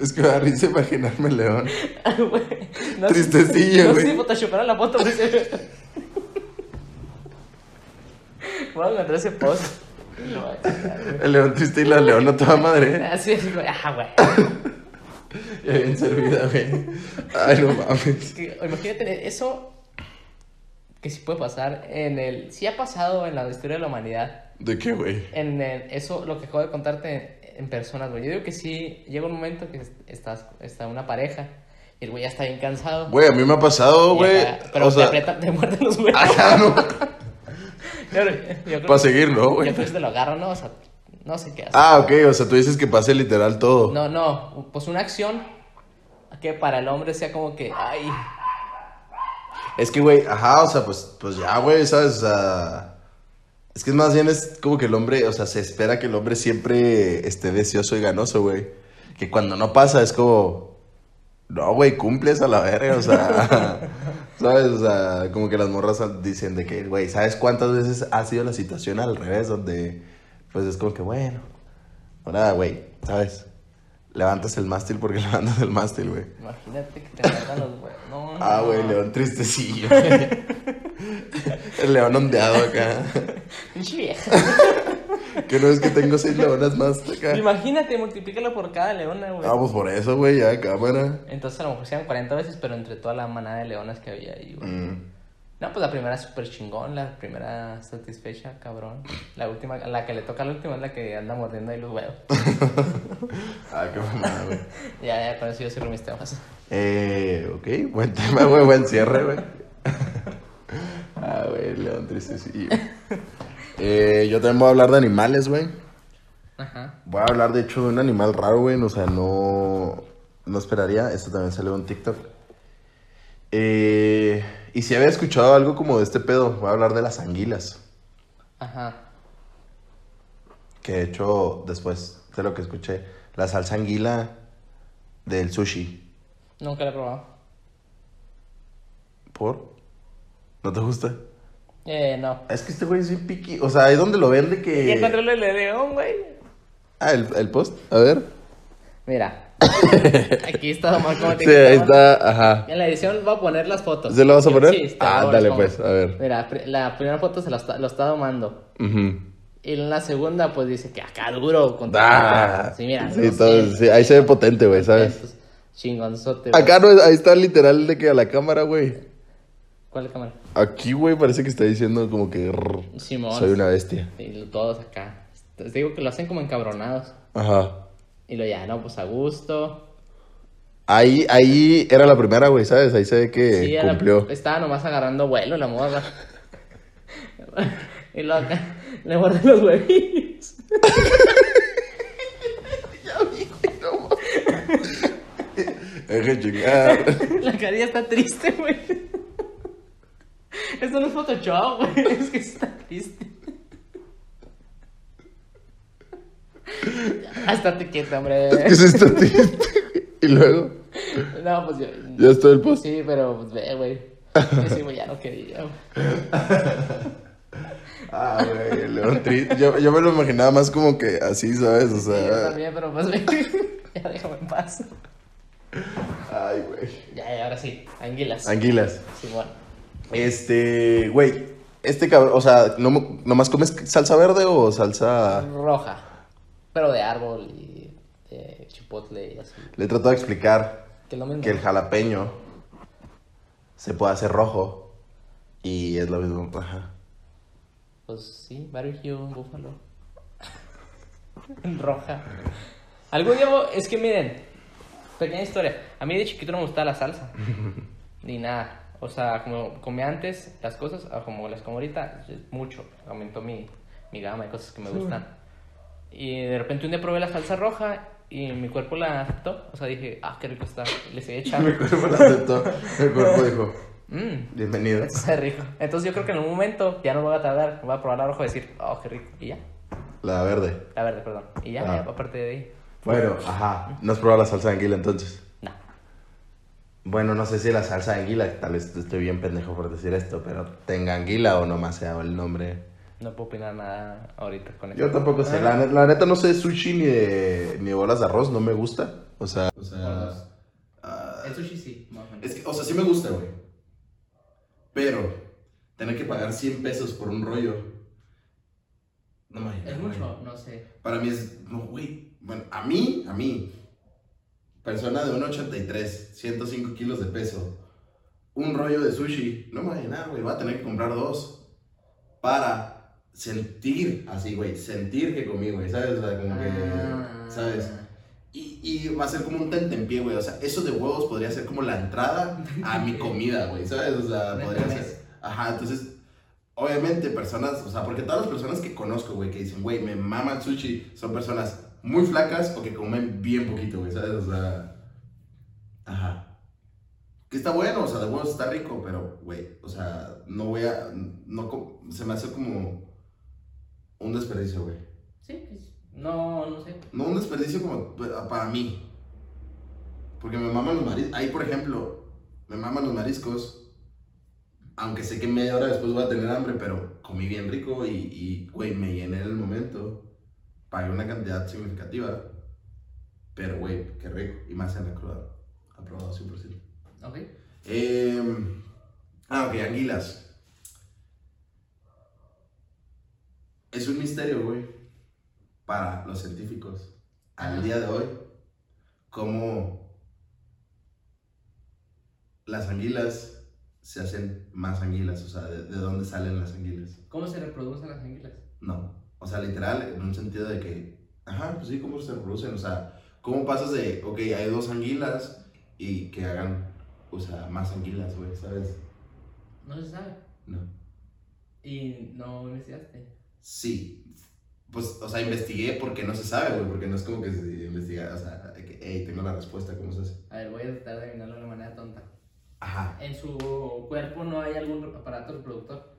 Es que me da risa imaginarme el león. No, Tristecillo, güey. No sé si te la foto, güey. Voy a encontrar ese post. No, el león triste y la leona toda madre. Así es, güey. Ah, güey. Ya bien servida, güey. Ay, no mames. Es que, imagínate eso que sí puede pasar en el... Sí ha pasado en la historia de la humanidad. ¿De qué, güey? En el- eso, lo que acabo de contarte en personas, güey. Yo digo que sí, llega un momento que estás, está una pareja y el güey ya está bien cansado. Güey, a mí me ha pasado, güey. Pero O te sea, te muerden los huevos. ajá, no. Yo yo Para seguir, ¿no, Yo güey? creo que te lo agarran, ¿no? O sea, no sé qué hacer. Ah, ok, o sea, tú dices que pase literal todo. No, no, pues una acción que para el hombre sea como que, ay, Es que, güey, ajá, o sea, pues, pues ya, güey, ¿sabes? O sea, es que más bien es como que el hombre, o sea, se espera que el hombre siempre esté deseoso y ganoso, güey. Que cuando no pasa es como, no, güey, cumples a la verga, o sea, ¿sabes? O sea, como que las morras dicen de que, güey, ¿sabes cuántas veces ha sido la situación al revés? Donde, pues es como que, bueno, ahora, güey, ¿sabes? Levantas el mástil porque levantas el mástil, güey. imagínate que te matan los huevos. No. Ah, güey, león tristecillo. El león ondeado acá. Pinche vieja. Que no es que tengo seis leonas más acá. Imagínate, multiplícalo por cada leona, güey. Ah, pues por eso, güey, ya, cámara. Entonces a lo mejor sean 40 veces, pero entre toda la manada de leonas que había ahí, güey. Mm. No, pues la primera es súper chingón, la primera satisfecha, cabrón. La última, la que le toca la última es la que anda mordiendo ahí los huevos. Ah, qué mamada, güey. ya, ya, con eso yo cierro mis temas. Eh, ok, buen tema, güey, buen cierre, güey. Ah, güey, león tristecillo. Eh, yo también voy a hablar de animales, güey. Ajá. Voy a hablar, de hecho, de un animal raro, güey. O sea, no, no esperaría. Esto también salió en TikTok. Eh, y si había escuchado algo como de este pedo, voy a hablar de las anguilas. Ajá. Que de hecho, después de lo que escuché, la salsa anguila del sushi. Nunca la he probado. ¿Por? ¿No te gusta? Eh, no. Es que este güey es bien piqui. O sea, ahí donde lo vende Ya que. encontré el león, güey. Ah, el, el post. A ver. Mira. Aquí está Omar como te Sí, ahí está. Ajá. En la edición voy a poner las fotos. ¿Se lo vas a poner? Sí, está, Ah, dale, pongo. pues, a ver. Mira, la primera foto se lo está, lo está domando. Ujú. Y en la segunda, pues dice que acá duro. Con Ah, sí, mira. sí, todo- sí, ahí se ve potente, güey, ¿sabes? estos Chingonzote. güey. Acá no es, ahí está literal de que a la cámara, güey. ¿Cuál cámara? Aquí, güey, parece que está diciendo como que Simón. soy una bestia. Y todos acá. Te digo que lo hacen como encabronados. Ajá. Y lo ya, no, pues a gusto. Ahí, ahí era la primera, güey, ¿sabes? Ahí se ve que Sí, cumplió. estaba nomás agarrando vuelo la morra. y luego acá le guardé los huevillos. Deje chingar. La carilla está triste, güey. Esto no es Photoshop, güey. Es que está triste. Ah, estate quieta, hombre. ¿Qué es esto, tío? Y luego, No, pues yo. ya está el post. Sí, pero pues ve, güey. Yo sí, güey, ya no quería. Ah, güey, el león triste. Yo, yo me lo imaginaba más como que así, ¿sabes? O Sí, yo sea. también, pero pues ve. Ya déjame en paz. Ay, güey. Ya, ya, ahora sí. Anguilas. Anguilas. Sí, bueno. Este, güey, este cabrón, o sea, ¿no, ¿nomás comes salsa verde o salsa...? Roja. Pero de árbol y de chipotle y así. Le he tratado de explicar Que es lo mismo. que el jalapeño se puede hacer rojo y es lo mismo, ajá. Pues sí, barbecue, búfalo. Roja. Algún día, voy- es que miren, pequeña historia. A mí de chiquito no me gustaba la salsa. Ni nada. O sea, como comía antes las cosas, como las como ahorita, es mucho. Aumentó mi, mi gama de cosas que me gustan. Y de repente un día probé la salsa roja y mi cuerpo la aceptó. O sea, dije, ah, qué rico está. Le seguí Mi echando. cuerpo lo aceptó, mi cuerpo dijo, Mmm, bienvenido. está rico. Entonces yo creo que en un momento ya no voy a tardar. Voy a probar la roja y decir, oh, qué rico. Y ya. La verde. La verde, perdón. Y ya, Ah. ya, aparte de ahí. Bueno, ajá, ¿no has probado la salsa de anguila entonces? No. Bueno, no sé si la salsa de anguila, tal vez estoy bien pendejo por decir esto, pero tenga anguila o nomás sea el nombre. No puedo opinar nada ahorita con eso. Yo tampoco sé, la, net- la neta no sé de sushi ni de, ni de bolas de arroz, no me gusta. O sea, o sea, ah, El sushi sí, más o menos. es que, o sea, sí me gusta, güey. Pero tener que pagar 100 pesos por un rollo No me ¿Es mucho? No sé. Para mí es, no, güey. Bueno, a mí, a mí, persona de 1,83, 105 kilos de peso, un rollo de sushi, no me voy a llenar, güey. Voy a tener que comprar dos para sentir así, güey. Sentir que comí, güey. ¿Sabes? O sea, como que, Ah. ¿sabes? Y, y va a ser como un tentempié, güey. O sea, eso de huevos podría ser como la entrada a mi comida, güey. ¿Sabes? O sea, podría ser. Ajá, entonces, obviamente, personas, o sea, porque todas las personas que conozco, güey, que dicen, güey, me mama el sushi, son personas muy flacas o que comen bien poquito, güey, ¿sabes? O sea, ajá. Que está bueno, o sea, de huevos está rico, pero, güey, o sea, no voy a, no, se me hace como un desperdicio, güey. Sí, pues, no, no sé. No un desperdicio como pues, para mí. Porque me maman los mariscos. Ahí, por ejemplo, me maman los mariscos. Aunque sé que media hora después voy a tener hambre, pero comí bien rico y, y güey, me llené en el momento. Pagué una cantidad significativa. Pero, güey, qué rico. Y más en la cruda. Aprobado 100%. Ok. Eh, ah, ok, anguilas. Es un misterio, güey, para los científicos. Al Ajá. día de hoy, cómo las anguilas se hacen más anguilas, o sea, de, de dónde salen las anguilas. ¿Cómo se reproducen las anguilas? No, o sea, literal, en un sentido de que, ajá, pues sí, cómo se reproducen, o sea, cómo pasas de, ok, hay dos anguilas y que hagan, o sea, más anguilas, güey, ¿sabes? No se sabe. No. Y no investigaste. Sí. Pues, o sea, investigué porque no se sabe, güey, porque no es como que se investiga, o sea, que, hey, tengo la respuesta, ¿cómo se hace? A ver, voy a tratar de adivinarlo de una manera tonta. Ajá, En su cuerpo no hay algún aparato reproductor.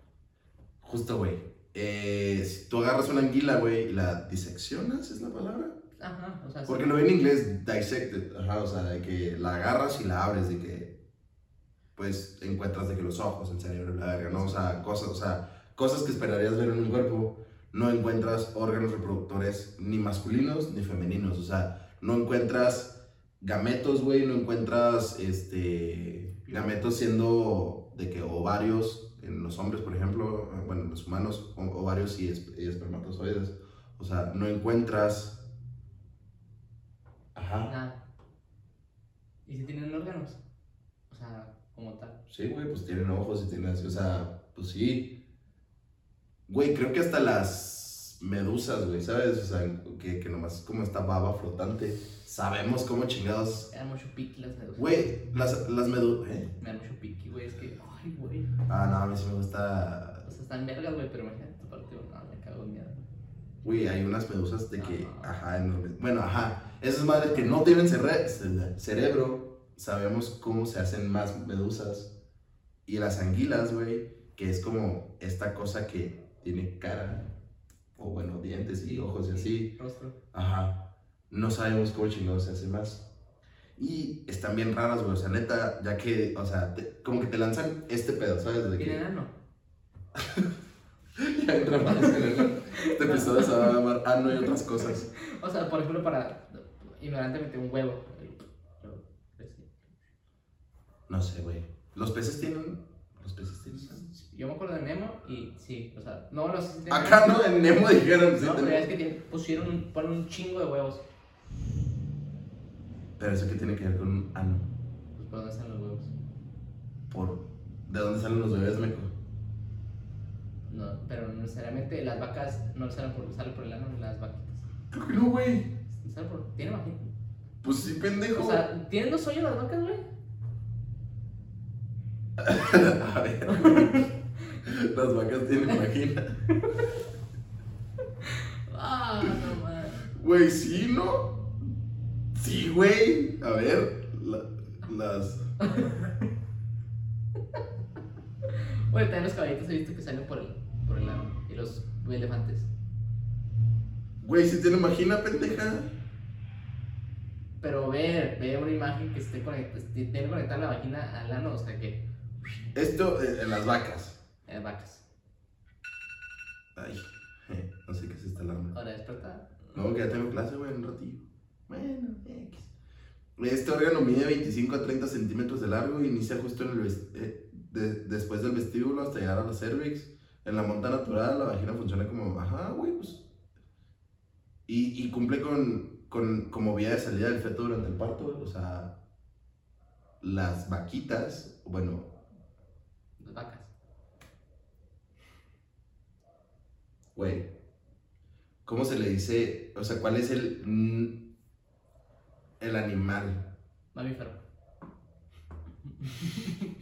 justo, güey. Eh, si tú agarras una anguila, güey, y la diseccionas, ¿es la palabra? Ajá, o sea, Porque sí. lo ve en inglés dissected, ajá, o sea, de que la agarras y la abres, de que, pues, encuentras de que los ojos, el cerebro, la verga, ¿no? O sea, cosas, o sea, cosas que esperarías ver en un cuerpo, no encuentras órganos reproductores ni masculinos ni femeninos, o sea, no encuentras gametos, güey, no encuentras, este, gametos siendo de que ovarios en los hombres, por ejemplo, bueno, en los humanos, ovarios y, esp- y espermatozoides, o sea, no encuentras Ajá. Nada. ¿Y si tienen órganos? O sea, como tal. Sí, güey, pues tienen ojos y tienen así, o sea, pues sí. Güey, creo que hasta las medusas, güey, ¿sabes? O sea, que, que nomás es como esta baba flotante. Sabemos cómo chingados. Me dan mucho piqui las medusas. Güey, las, las medusas. ¿Eh? Me dan mucho piqui, güey. Es que, ay, güey. Ah, no, a mí sí me gusta. O sea, están vergas, güy, pero imagínate tu partido. No, me cago en miedo. Güey, hay unas medusas de que. Ajá. Enormes. Bueno, ajá. Esas madres que no tienen cere- cerebro. Sabemos cómo se hacen más medusas. Y las anguilas, güey, que es como esta cosa que tiene cara. O bueno, dientes y ojos y así. Rostro. Ajá. No sabemos cómo chingados se hace más. Y están bien raras, güey. O sea, neta, ya que, o sea, te- como que te lanzan este pedo, ¿sabes? De que ano. ya entra más en el- Este episodio se va a llamar Ano y otras cosas. O sea, por ejemplo, para ignorantemente un huevo. No sé, güey. Los peces tienen. Los peces tienen. Yo me acuerdo de Nemo y sí, o sea, no, no sé si tiene- Acá no, en Nemo dijeron. sí No, pero tenemos- es que tiene- pusieron, un- ponen un chingo de huevos. Pero eso que tiene que ver con un ano. Pues, ¿por dónde están los huevos? Por... ¿De dónde salen los bebés, meco? No, pero no necesariamente las vacas no salen por, salen por el ano, las vaquitas. Creo que no, güey. Salen por, tiene vagina. Pues sí, pendejo. O sea, ¿tienen dos hoyos las vacas, güey? A ver. Las vacas tienen vagina. Ah, no mames. Güey, sí, ¿no? Sí, güey. A ver, la- las. Güey, también los caballitos he visto que salen por el, por el ano. Y los elefantes. Güey, sí tienen vagina, pendeja. Pero ve, ve una imagen que esté conectada, tiene conectada la vagina al ano, o sea que. Esto eh, en las vacas. Eh, vacas. Ay, no sé qué es esta alarma. Ahora desperta. No, que ya tengo clase, güey, en un ratillo. Bueno, X. Este órgano mide 25 a 30 centímetros de largo, inicia justo en el eh, de- después del vestíbulo hasta llegar a la cervix. En la monta natural, la vagina funciona como, ajá, güey, pues. Y, y cumple con, con, como vía de salida del feto durante el parto. O sea, las vaquitas, bueno, Las vacas. güey, ¿cómo se le dice? O sea, ¿cuál es el, el animal? Mamífero.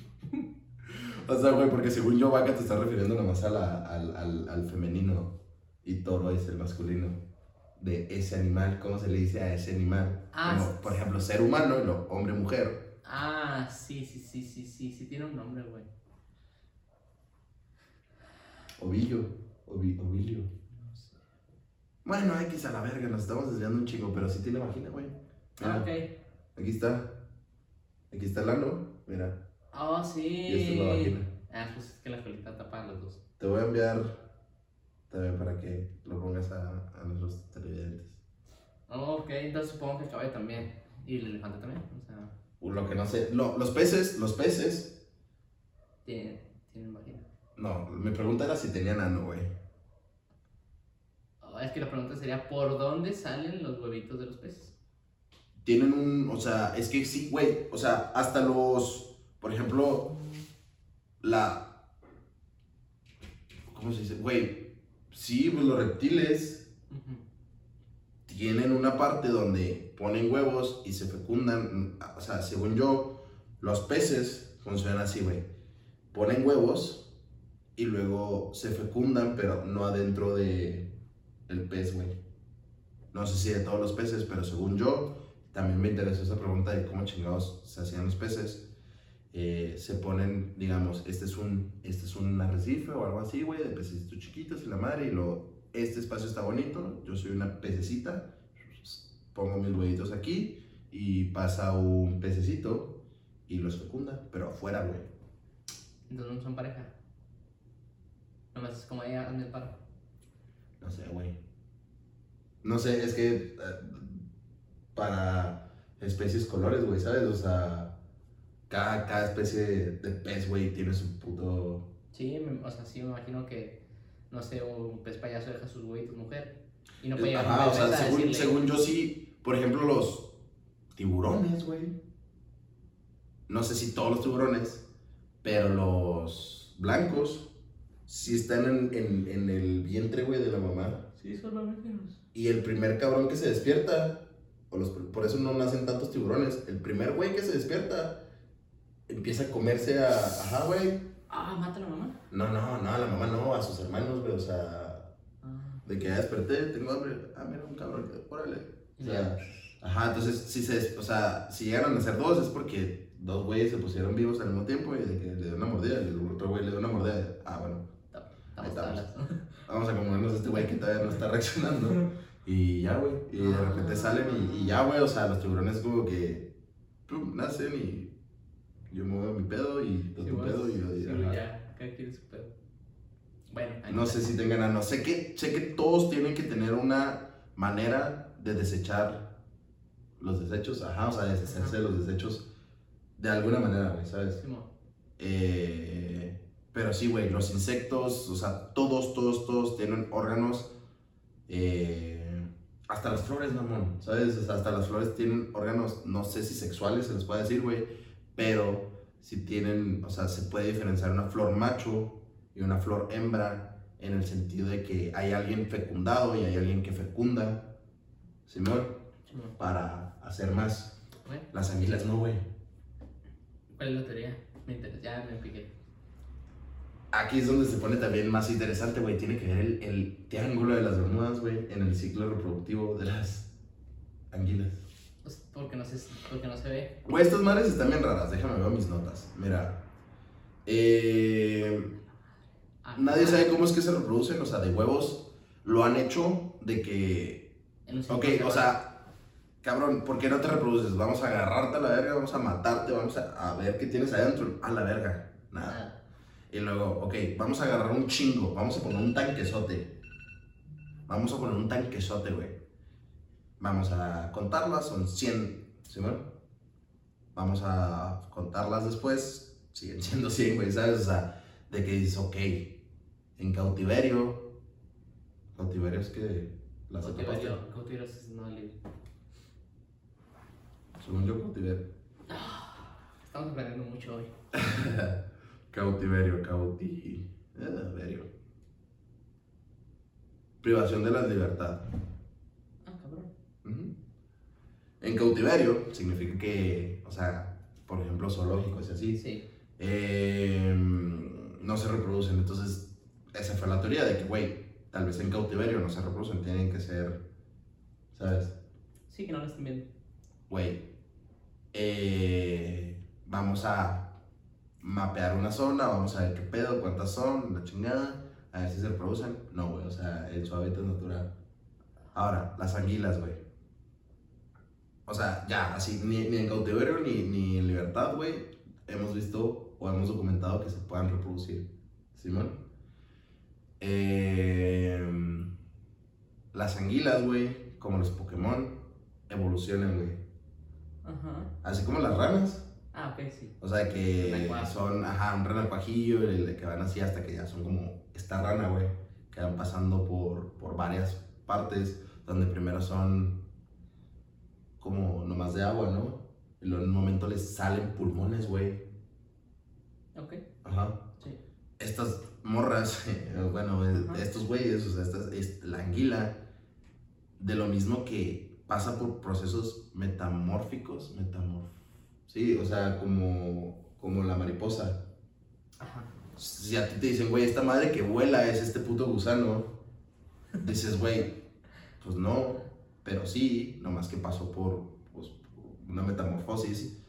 O sea, güey, porque según yo, vaca te estás refiriendo nomás a la- al, al, al femenino y toro es el masculino de ese animal. ¿Cómo se le dice a ese animal? Ah, Como, por ejemplo, ser humano y lo hombre-mujer. Ah, sí, sí, sí, sí, sí, sí, tiene un nombre, güey. Ovillo. Ovi- ovilio. No sé. Bueno, X a la verga, nos estamos desviando un chingo, pero sí tiene vagina, güey. Mira, Ah, ok. Aquí está. Aquí está el ano. Mira, Oh, sí. y esta es la vagina. Ah, pues es que la colita tapa los dos. Te voy a enviar también para que lo pongas a, a nuestros televidentes. Oh, ok, entonces supongo que el caballo también. Y el elefante también. O sea, Lo que no sé. lo- los peces, los peces. tienen, tienen vagina. No, mi pregunta era si tenían ano, güey. Oh, es que la pregunta sería: ¿por dónde salen los huevitos de los peces? Tienen un. O sea, es que sí, güey. O sea, hasta los. Por ejemplo, la. ¿Cómo se dice? Güey. Sí, pues los reptiles tienen una parte donde ponen huevos y se fecundan. O sea, según yo, los peces funcionan así, güey. Ponen huevos y luego se fecundan, pero no adentro de el pez, güey. No sé si de todos los peces, pero según yo, también me interesó esa pregunta de cómo chingados se hacían los peces. Eh, se ponen, digamos, este es un, este es un arrecife o algo así, güey, de pececitos chiquitos y la madre, y lo, este espacio está bonito, yo soy una pececita, pongo mis huevitos aquí y pasa un pececito y los fecunda, pero afuera, güey. Entonces no son pareja. Nomás es como ella anda el paro. No sé, güey. No sé, es que eh, para especies colores, güey, ¿sabes? O sea, cada, cada especie de pez, güey, tiene su puto... Sí, me- o sea, sí me imagino que, no sé, un pez payaso deja sus huevitos mujer. Y no puede llegar Ajá, o sea, decirle, según yo sí, por ejemplo, los tiburones, güey. No sé si todos los tiburones, pero los blancos sí están en, en, en el vientre, güey, de la mamá. Sí, son mamíferos. Y el primer cabrón que se despierta, o los, por eso no nacen tantos tiburones, el primer güey que se despierta empieza a comerse a. Ajá, güey. Ah, mata a la mamá. No, no, no, a la mamá no, a sus hermanos, güey, o sea. Ah, De que ya desperté, tengo hambre. Ah, mira, un cabrón, órale. O sea, ya. ajá, entonces, si se, o sea, si llegaron a ser dos es porque dos güeyes se pusieron vivos al mismo tiempo y de que le dio una mordida, y el otro güey le dio una mordida. Ah, bueno, Estamos estamos. vamos a acomodarnos a este güey que todavía no está reaccionando. Y ya, güey. Y de repente salen y, y ya, güey. O sea, los tiburones como que pum, nacen y yo muevo mi pedo y tú Sí, tu bueno, pedo y yo sí, y- ajá. ya, cada quien su pedo. Bueno, ahí No sé si tengan ano. Sé que, sé que todos tienen que tener una manera de desechar los desechos. Ajá, o sea, deshacerse de los desechos de alguna manera, güey, ¿sabes? Simón. Eh, pero sí, güey, los insectos, o sea, todos, todos, todos tienen órganos. eh, hasta las flores, mamón, ¿sabes? O sea, hasta las flores tienen órganos, no sé si sexuales se les puede decir, güey, pero si tienen, o sea, se puede diferenciar una flor macho y una flor hembra en el sentido de que hay alguien fecundado y hay alguien que fecunda, Simón, para hacer más. Bueno, Las anguilas no, güey. ¿cuál es la teoría? Me interesa, ya me piqué. Aquí es donde se pone también más interesante, güey. Tiene que ver el, el triángulo de las Bermudas, güey, en el ciclo reproductivo de las anguilas. Pues porque no se, porque no se ve. Güey, estas madres están bien raras. Déjame ver mis notas. Mira. Eh, Ah, nadie ah, sabe cómo es que se reproducen. O sea, de huevos lo han hecho de que. Ok, o sea, cabrón, ¿por qué no te reproduces? Vamos a agarrarte a la verga, vamos a matarte, vamos a, a ver qué tienes adentro. A la verga. Y luego, ok, vamos a agarrar un chingo, vamos a poner un tanquesote. Vamos a poner un tanquesote, güey. Vamos a contarlas, son 100, ¿sí, güey? Vamos a contarlas después, siguen siendo 100, güey, ¿sabes? O sea, de que dices, ok, En cautiverio. Cautiverio es que las Cautiverio, cautiverio es no libre. Según yo, cautiverio. Estamos aprendiendo mucho hoy. cautiverio, cautiverio. Privación de la libertad. Ah, cabrón. En cautiverio significa que, o sea, por ejemplo, zoológicos y así, Sí. eh, no se reproducen. Entonces, esa fue la teoría de que, güey, tal vez en cautiverio no se reproducen, tienen que ser, ¿sabes? Sí, que no lo estén viendo. Güey, eh, vamos a mapear una zona, vamos a ver qué pedo, cuántas son, la chingada, a ver si se reproducen. No, güey, o sea, en su hábitat natural. Ahora, las anguilas, güey. O sea, ya, así, ni, ni en cautiverio ni, ni en libertad, güey, hemos visto o hemos documentado que se puedan reproducir. ¿Simón? Eh, las anguilas, güey, como los Pokémon, evolucionan, güey. Ajá. Así como las ranas. Ah, ok, sí. O sea, que Renacuajo. son, ajá, un renacuajillo, el- el que van así hasta que ya son como esta rana, güey. Que van pasando por, por varias partes, donde primero son como nomás de agua, ¿no? Y luego en un momento les salen pulmones, güey. Ok, Ajá. sí. Estas morras, bueno, eh, Ajá. estos güeyes, o sea, estas, es- la anguila, de lo mismo que pasa por procesos metamórficos, metamorf... Sí, o sea, como, como la mariposa. Ajá. Si a ti te dicen, güey, esta madre que vuela es este puto gusano, dices, güey, pues no, pero sí, nomás que pasó por, pues, por una metamorfosis.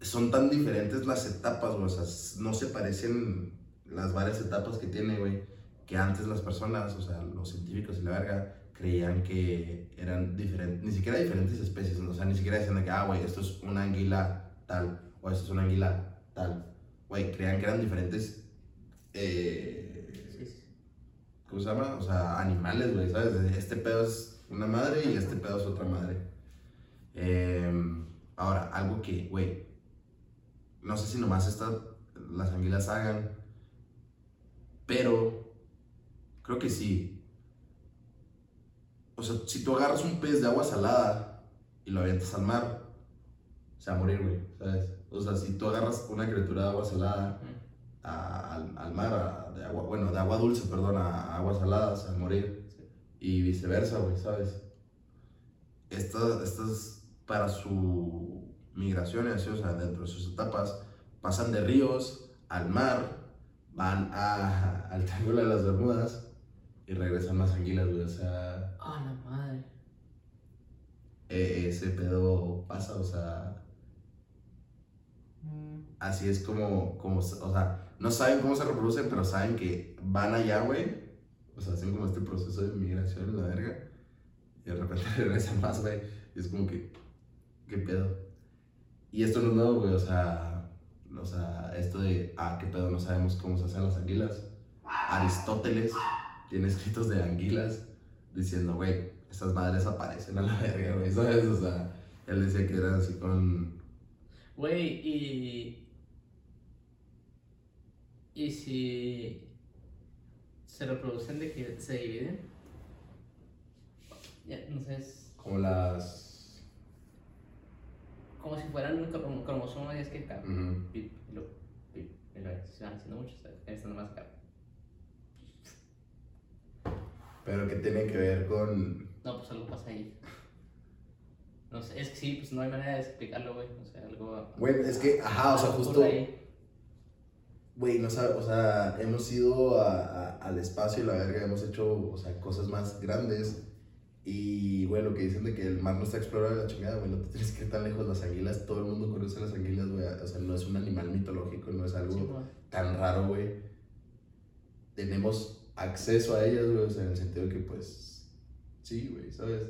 Son tan diferentes las etapas, güey, o sea, no se parecen las varias etapas que tiene, güey, que antes las personas, o sea, los científicos y la verga, creían que eran diferentes, ni siquiera diferentes especies, o sea, ni siquiera decían de que, ah, güey, esto es una anguila tal, o esto es una anguila tal, güey, creían que eran diferentes eh. ¿cómo se llama? O sea, animales, güey, ¿sabes? Este pedo es una madre y este pedo es otra madre. Em, ahora, algo que, güey, no sé si nomás estas, las anguilas hagan, pero creo que sí. O sea, si tú agarras un pez de agua salada y lo avientas al mar, se va a morir, güey, ¿sabes? O sea, si tú agarras una criatura de agua salada a- al, al mar, a- de agua, bueno, de agua dulce, perdón, a aguas saladas, al morir. Sí. Y viceversa, güey, ¿sabes? Estas, estas, para su migración, así, o sea, dentro de sus etapas, pasan de ríos al mar, van a, al Triángulo de las Bermudas y regresan las anguilas, güey, o sea, Ah, la madre. e- ese pedo pasa, o sea, así es como, como, o sea, no saben cómo se reproducen, pero saben que van allá, güey. O sea, hacen como este proceso de migración la verga. Y de repente regresan más, güey. Y es como que, ¿qué pedo? Y esto no es nuevo, güey, o sea, o sea, esto de, ah, qué pedo, no sabemos cómo se hacen las anguilas. Aristóteles tiene escritos de anguilas diciendo, güey, estas madres aparecen a la verga, güey, ¿sabes? O sea, él decía que eran así con Güey, y. ¿Y si se reproducen de que se dividen? Ya, no sé, es como las... como si fueran un crom- cromosomas y es que acá, Ujú. pip, y luego, pip, y se van haciendo muchos, están más acá. Pero que tiene que ver con. No, pues algo pasa ahí. No sé, es que sí, pues no hay manera de explicarlo, güey. O sea, algo. Güey, es que, ajá, o sea, justo. ahí. Güey, no sabe, o sea, hemos ido a- a- al espacio y la verga, hemos hecho, o sea, cosas más grandes. Y, güey, lo que dicen de que el mar no está explorado de la chingada, güey, no te tienes que ir tan lejos. Las anguilas, todo el mundo conoce las anguilas, güey. O sea, no es un animal mitológico, no es algo Sí, tan raro, güey. Tenemos acceso a ellas, güey, o sea, en el sentido que, pues, sí, güey, ¿sabes?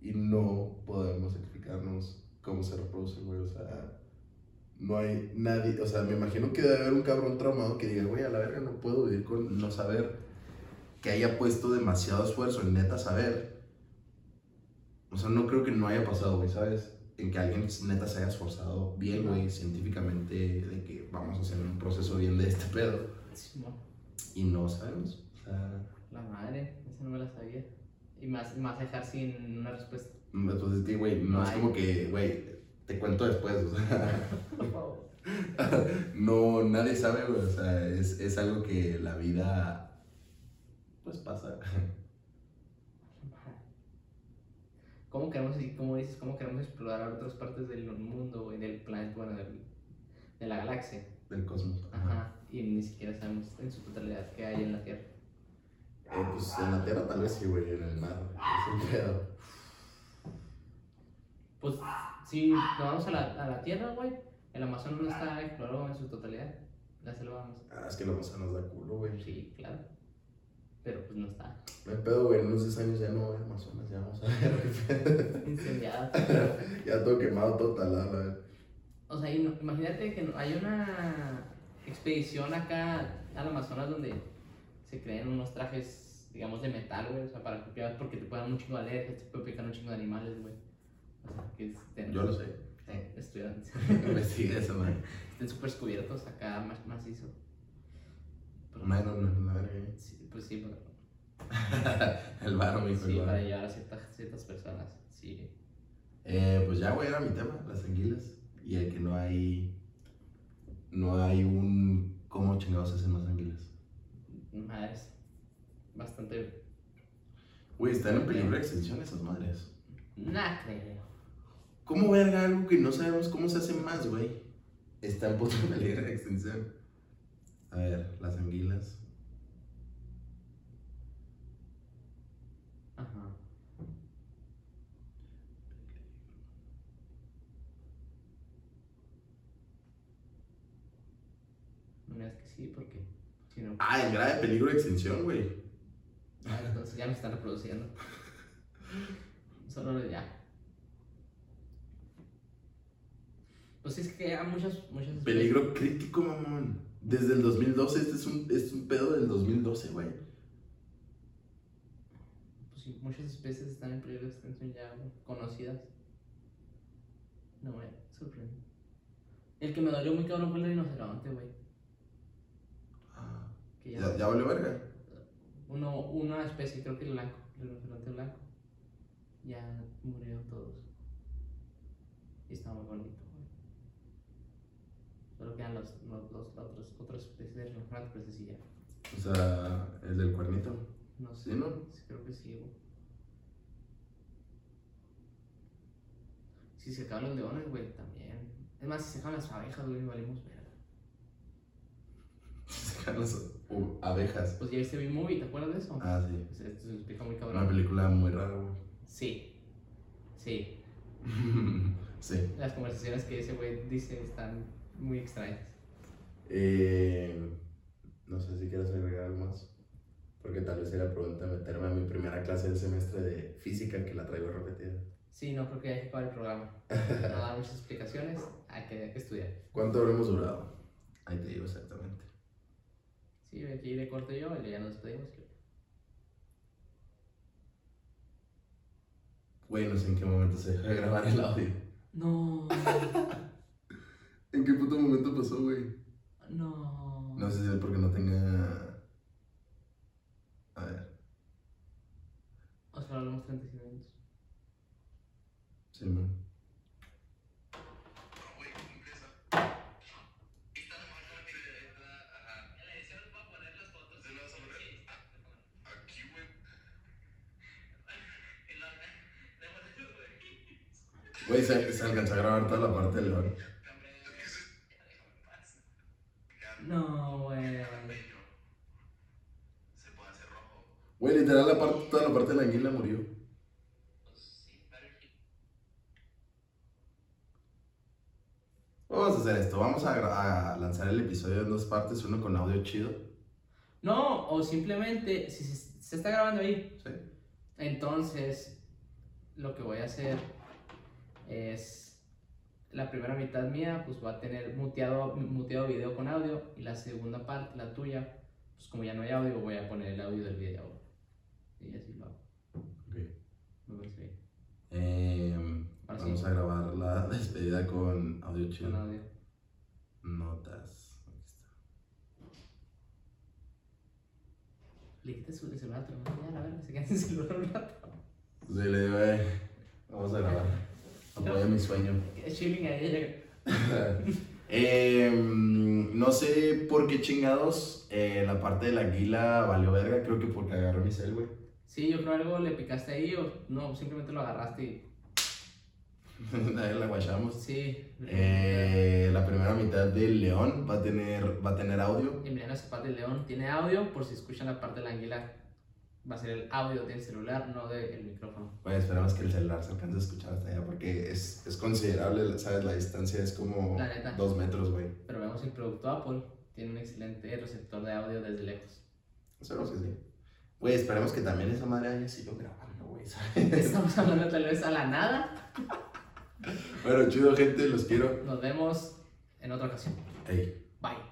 Y no podemos explicarnos cómo se reproducen, güey, o sea, no hay nadie, o sea, me imagino que debe haber un cabrón traumado que diga, güey, a la verga no puedo vivir con no saber, que haya puesto demasiado esfuerzo en neta saber. O sea, no creo que no haya pasado, güey, ¿sabes? En que alguien neta se haya esforzado bien, güey, científicamente, de que vamos a hacer un proceso bien de este pedo. Sí. Y no sabemos. O sea, La madre, esa no me la sabía. Y más, más dejar sin una respuesta. pues es que, güey, no es como que, güey, te cuento después, o sea. Por favor. No, nadie sabe, güey. O sea, es, es algo que la vida, pues pasa. ¿Cómo queremos, como dices, cómo queremos explorar otras partes del mundo, güey, del planeta, bueno, del- de la galaxia? Del cosmos. Ajá. Y ni siquiera sabemos en su totalidad qué hay en la Tierra. Eh, pues en la tierra tal vez sí, güey, en el mar. Es un pedo. Pues, si nos vamos a la, a la Tierra, güey, el Amazonas no está explorado en su totalidad. La selva más. Ah, es que cosa nos da culo, güey. Sí, claro. Pero pues no está. No hay pedo, güey. En unos 10 años ya no hay Amazonas, ya vamos a ver. Incendiada. ya todo quemado, todo talado, güey. O sea, no- imagínate que no- hay una expedición acá al Amazonas donde se crean unos trajes, digamos, de metal, güey. O sea, para copiar, porque te pueden un chingo de alergias, te pueden picar un chingo de animales, güey. Que estén, Yo lo sé. eh, estuvieran- Investiga eso, man. estén súper descubiertos acá, más macizo. Pero- No, no, no, la verga. Sí, pues sí, pero, El varo, mi sí, para llevar a ciertas, ciertas personas. Sí. Eh, pues ya, güey, era mi tema, las anguilas. Y el que no hay. No hay un. ¿Cómo chingados hacen las anguilas? Madres. Bastante. Güey, están en peligro de extinción esas madres. Nada, creo. ¿Cómo verga algo que no sabemos cómo se hace más, güey? Está en peligro de extinción. A ver, las anguilas. Ajá. No me digas que sí, porque si no, Ah, en grave peligro de extinción, güey. ah, entonces ya me están reproduciendo. Solo ya. Pues es que hay muchas, muchas especies- Peligro crítico, mamón. Desde el 2012, este es un, este es un pedo del 2012, güey. Pues sí, muchas especies están en peligro de extinción ya conocidas. No me sorprende. El que me dolió muy cabrón fue el rinoceronte, güey. Ah, Que ya, ya valió verga. Uno, una especie, creo que el blanco, el rinoceronte blanco. Ya murieron todos. Y estaba muy bonito, Solo quedan los, los, los- las otras, otras especies de rinoceronte, pero ese sí ya. O sea, el del cuernito. No sé. ¿Sí, no? Sí, creo que sí, güey. Si se acaban los leones, güey, también. Es más, si se acaban las abejas, güey, valimos verga. Sacan las uh, abejas. Pues ya viste B-Movie, ¿te acuerdas de eso? Ah, sí. Pues esto se explica muy Una cabrón. película muy rara, güey. Sí. Sí. sí. Las conversaciones que ese güey dice están muy extrañas. Eh, no sé si quieres agregar algo más. Porque tal vez sería pregunta meterme a mi primera clase del semestre de física que la traigo repetida. Sí, no creo que haya que acabar el programa. No da muchas explicaciones, hay que, hay que estudiar. ¿Cuánto habremos durado? Ahí te digo exactamente. Sí, aquí le corto yo y ya nos despedimos. Güey, no sé en qué momento se dejó de grabar el audio. No, ¿En qué puto momento pasó, güey? no. No sé si es porque no tenga. A ver, O sea, hablamos 35 minutos. sí, man. En la edición les voy a poner las fotos. ¿Se las vas a poner? Sí. Aquí, güey. En la- de- de- Güey, se, se alcanzó a grabar toda la parte del león. No, güey. Se puede hacer rojo. Güey, literal, la parte, toda la parte de la anguila murió. Vamos a hacer esto. Vamos a lanzar el episodio en dos partes, uno con audio chido. No, o simplemente, si se, se está grabando ahí, ¿Sí? entonces lo que voy a hacer es la primera mitad mía, pues va a tener muteado, muteado video con audio y la segunda parte, la tuya, pues como ya no hay audio, voy a poner el audio del video. Y así lo hago. Ok. Me parece bien. Eh, Ahora sí. vamos a grabar la despedida con audio Con chido. audio. Notas. Aquí está. Le quitas su- el celular a tu hermano, ya, la verga, se queda sin celular un rato. Sí, le digo, eh, vamos a grabar. Apoya mi sueño. Chilling ahí. Em, no sé por qué chingados eh, la parte de la anguila valió verga. Creo que porque agarré mi cel, güey. Sí, yo creo algo le picaste ahí o no, simplemente lo agarraste y. La guachamos. Sí. Eh, la primera mitad del león va a tener, va a tener audio. Emiliano Zapata del León tiene audio, por si escuchan la parte de la anguila, va a ser el audio del celular, no del micrófono. Bueno, esperamos que el celular se alcance a escuchar hasta allá porque es, es considerable, ¿sabes? La distancia es como dos metros, güey. Pero vemos el producto Apple tiene un excelente receptor de audio desde lejos. Esperemos que sí. Güey, esperemos que también esa madre haya sido grabando, güey. Estamos hablando tal vez a la nada. bueno, chido, gente, los quiero. Nos vemos en otra ocasión. Hey. Bye.